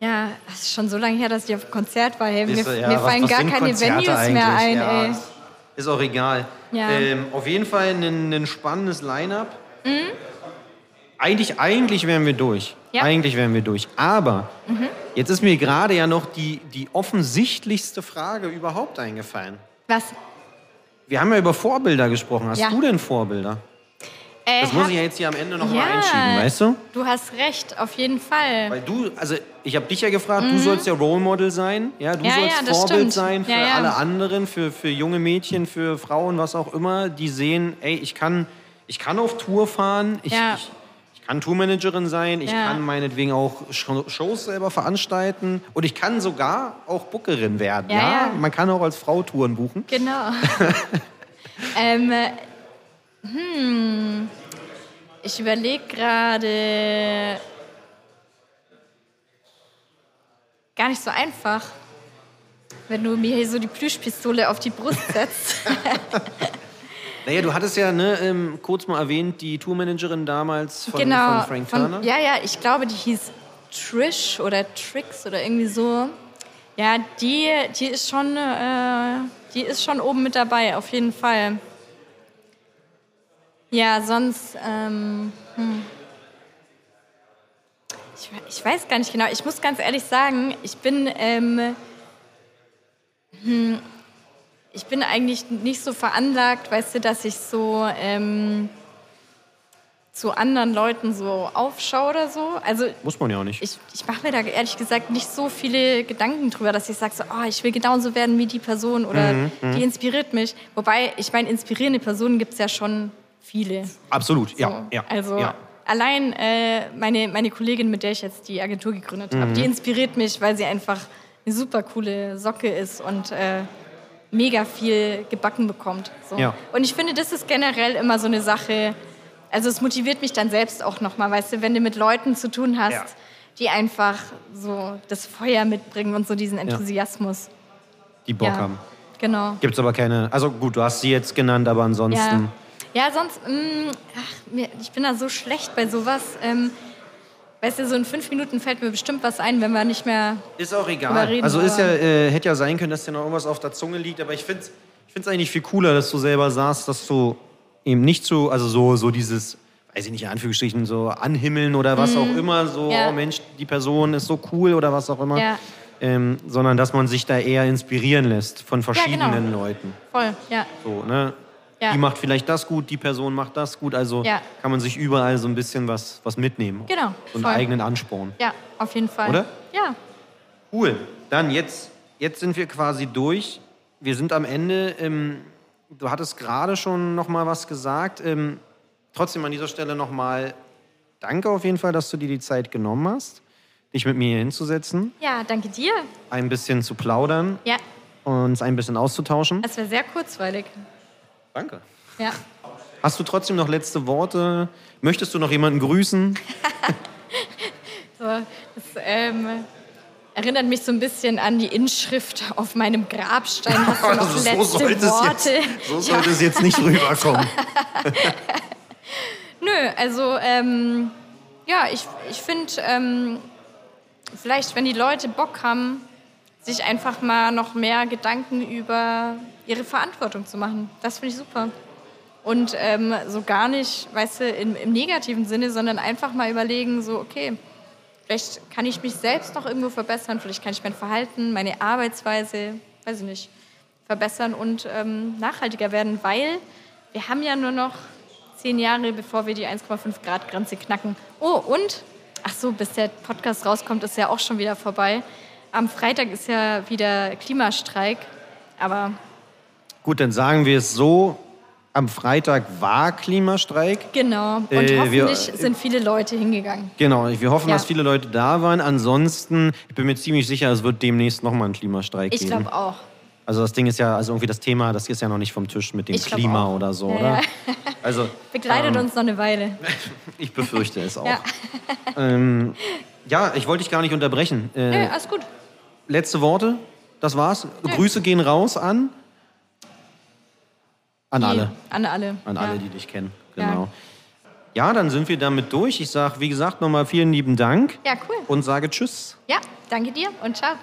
Ja, das ist schon so lange her, dass ich auf dem Konzert war. Hey, mir, ja, mir was- fallen was gar keine Konzerte Venues mehr ein, ja, ey. Ist, auch egal. Ja. Ähm, auf jeden Fall ein, ein spannendes Line-Up. Mhm. Eigentlich, eigentlich wären wir durch. Ja. Mhm. Eigentlich wären wir durch. Aber jetzt ist mir gerade ja noch die, die offensichtlichste Frage überhaupt eingefallen. Was? Wir haben ja über Vorbilder gesprochen. Hast Ja. du denn Vorbilder? Äh, Das muss ich ja jetzt hier am Ende noch ja, mal einschieben, weißt du? Du hast recht, auf jeden Fall. Weil du, also ich habe dich ja gefragt, du sollst ja Role Model sein, ja, du Mhm. Ja, sollst ja, Vorbild stimmt. sein für alle anderen, für, für junge Mädchen, für Frauen, was auch immer, die sehen, ey, ich kann, ich kann auf Tour fahren, ich, ich kann Tourmanagerin sein, ich Ja. kann meinetwegen auch Sh- Shows selber veranstalten und ich kann sogar auch Bookerin werden, Ja, ja, man kann auch als Frau Touren buchen. Genau. ähm, äh, hm, ich überlege gerade. Gar nicht so einfach. wenn du mir hier so die Plüschpistole auf die Brust setzt. Naja, du hattest ja ne, ähm, kurz mal erwähnt, die Tourmanagerin damals von, genau. von Frank Turner. ja, ja, ich glaube, die hieß Trish oder Trix oder irgendwie so. Ja, die, die ist schon, äh, die ist schon oben mit dabei, auf jeden Fall. Ja, sonst, ähm, hm. ich, ich weiß gar nicht genau. Ich muss ganz ehrlich sagen, ich bin, ähm, hm, ich bin eigentlich nicht so veranlagt, weißt du, dass ich so ähm, zu anderen Leuten so aufschaue oder so. Also Muss man ja auch nicht. ich, ich mache mir da ehrlich gesagt nicht so viele Gedanken drüber, dass ich sage, so, oh, ich will genauso werden wie die Person oder Mhm, die inspiriert mich. Wobei, ich meine, inspirierende Personen gibt es ja schon viele. Absolut, ja. So. ja Also ja. allein äh, meine, meine Kollegin, mit der ich jetzt die Agentur gegründet habe, Mhm. die inspiriert mich, weil sie einfach eine super coole Socke ist und äh, mega viel gebacken bekommt. So. Ja. Und ich finde, das ist generell immer so eine Sache. Also es motiviert mich dann selbst auch nochmal, weißt du, wenn du mit Leuten zu tun hast, Ja. die einfach so das Feuer mitbringen und so diesen Enthusiasmus. Die Bock ja. haben. Genau. Gibt es aber keine. Also gut, du hast sie jetzt genannt, aber ansonsten. Ja, ja sonst, mh, ach, mir, ich bin da so schlecht bei sowas. Ähm, weißt du, so in fünf Minuten fällt mir bestimmt was ein, wenn wir nicht mehr. Ist auch egal. Überreden, also ist ja, äh, hätte ja sein können, dass dir noch irgendwas auf der Zunge liegt, aber ich finde es ich find's eigentlich viel cooler, dass du selber sagst, dass du eben nicht so, also so, so dieses, weiß ich nicht, in Anführungsstrichen, so anhimmeln oder was auch immer, so. Ja. oh Mensch, die Person ist so cool oder was auch immer. Ja. Ähm, sondern dass man sich da eher inspirieren lässt von verschiedenen genau. Leuten. Voll, ja. So, ne? Ja. Die macht vielleicht das gut, die Person macht das gut. Also Ja. kann man sich überall so ein bisschen was, was mitnehmen. Genau, So einen voll. eigenen Ansporn. Ja, auf jeden Fall. Oder? Ja. Cool. Dann jetzt, jetzt sind wir quasi durch. Wir sind am Ende. Ähm, du hattest gerade schon noch mal was gesagt. Ähm, trotzdem an dieser Stelle noch mal danke auf jeden Fall, dass du dir die Zeit genommen hast, dich mit mir hier hinzusetzen, Ja, danke dir. ein bisschen zu plaudern, Ja, uns ein bisschen auszutauschen. das wäre sehr kurzweilig. Danke. Ja. Hast du trotzdem noch letzte Worte? Möchtest du noch jemanden grüßen? So, das ähm, erinnert mich so ein bisschen an die Inschrift auf meinem Grabstein. Hast du noch letzte Worte? jetzt, so sollte es jetzt nicht rüberkommen. Nö, also ähm, ja, ich, ich finde, ähm, vielleicht, wenn die Leute Bock haben, sich einfach mal noch mehr Gedanken über ihre Verantwortung zu machen. Das finde ich super. Und ähm, so gar nicht, weißt du, im, im negativen Sinne, sondern einfach mal überlegen, so, okay, vielleicht kann ich mich selbst noch irgendwo verbessern, vielleicht kann ich mein Verhalten, meine Arbeitsweise, weiß ich nicht, verbessern und ähm, nachhaltiger werden, weil wir haben ja nur noch zehn Jahre, bevor wir die 1,5 Grad Grenze knacken. Oh, und, ach so, bis der Podcast rauskommt, ist ja auch schon wieder vorbei. Am Freitag ist ja wieder Klimastreik, aber Gut, dann sagen wir es so. Am Freitag war Klimastreik. genau. Und Äh, wir- hoffentlich sind viele Leute hingegangen. Genau, wir hoffen, Ja. dass viele Leute da waren. Ansonsten, ich bin mir ziemlich sicher, es wird demnächst nochmal einen Klimastreik Ich geben. glaube auch. Also das Ding ist ja, also irgendwie das Thema, das ist ja noch nicht vom Tisch mit dem Ich Klima oder so, Ja, oder? ja. Also Begleitet ähm, uns noch eine Weile. ich befürchte es auch. Ja. ähm, ja, ich wollte dich gar nicht unterbrechen. Äh, Nö, alles gut. Letzte Worte, das war's. Grüße gehen raus an an Die- alle, An alle. an ja. alle, die dich kennen. Ja. Genau. Ja, dann sind wir damit durch. Ich sage, wie gesagt, nochmal vielen lieben Dank Ja, cool. und sage Tschüss. Ja, danke dir und ciao.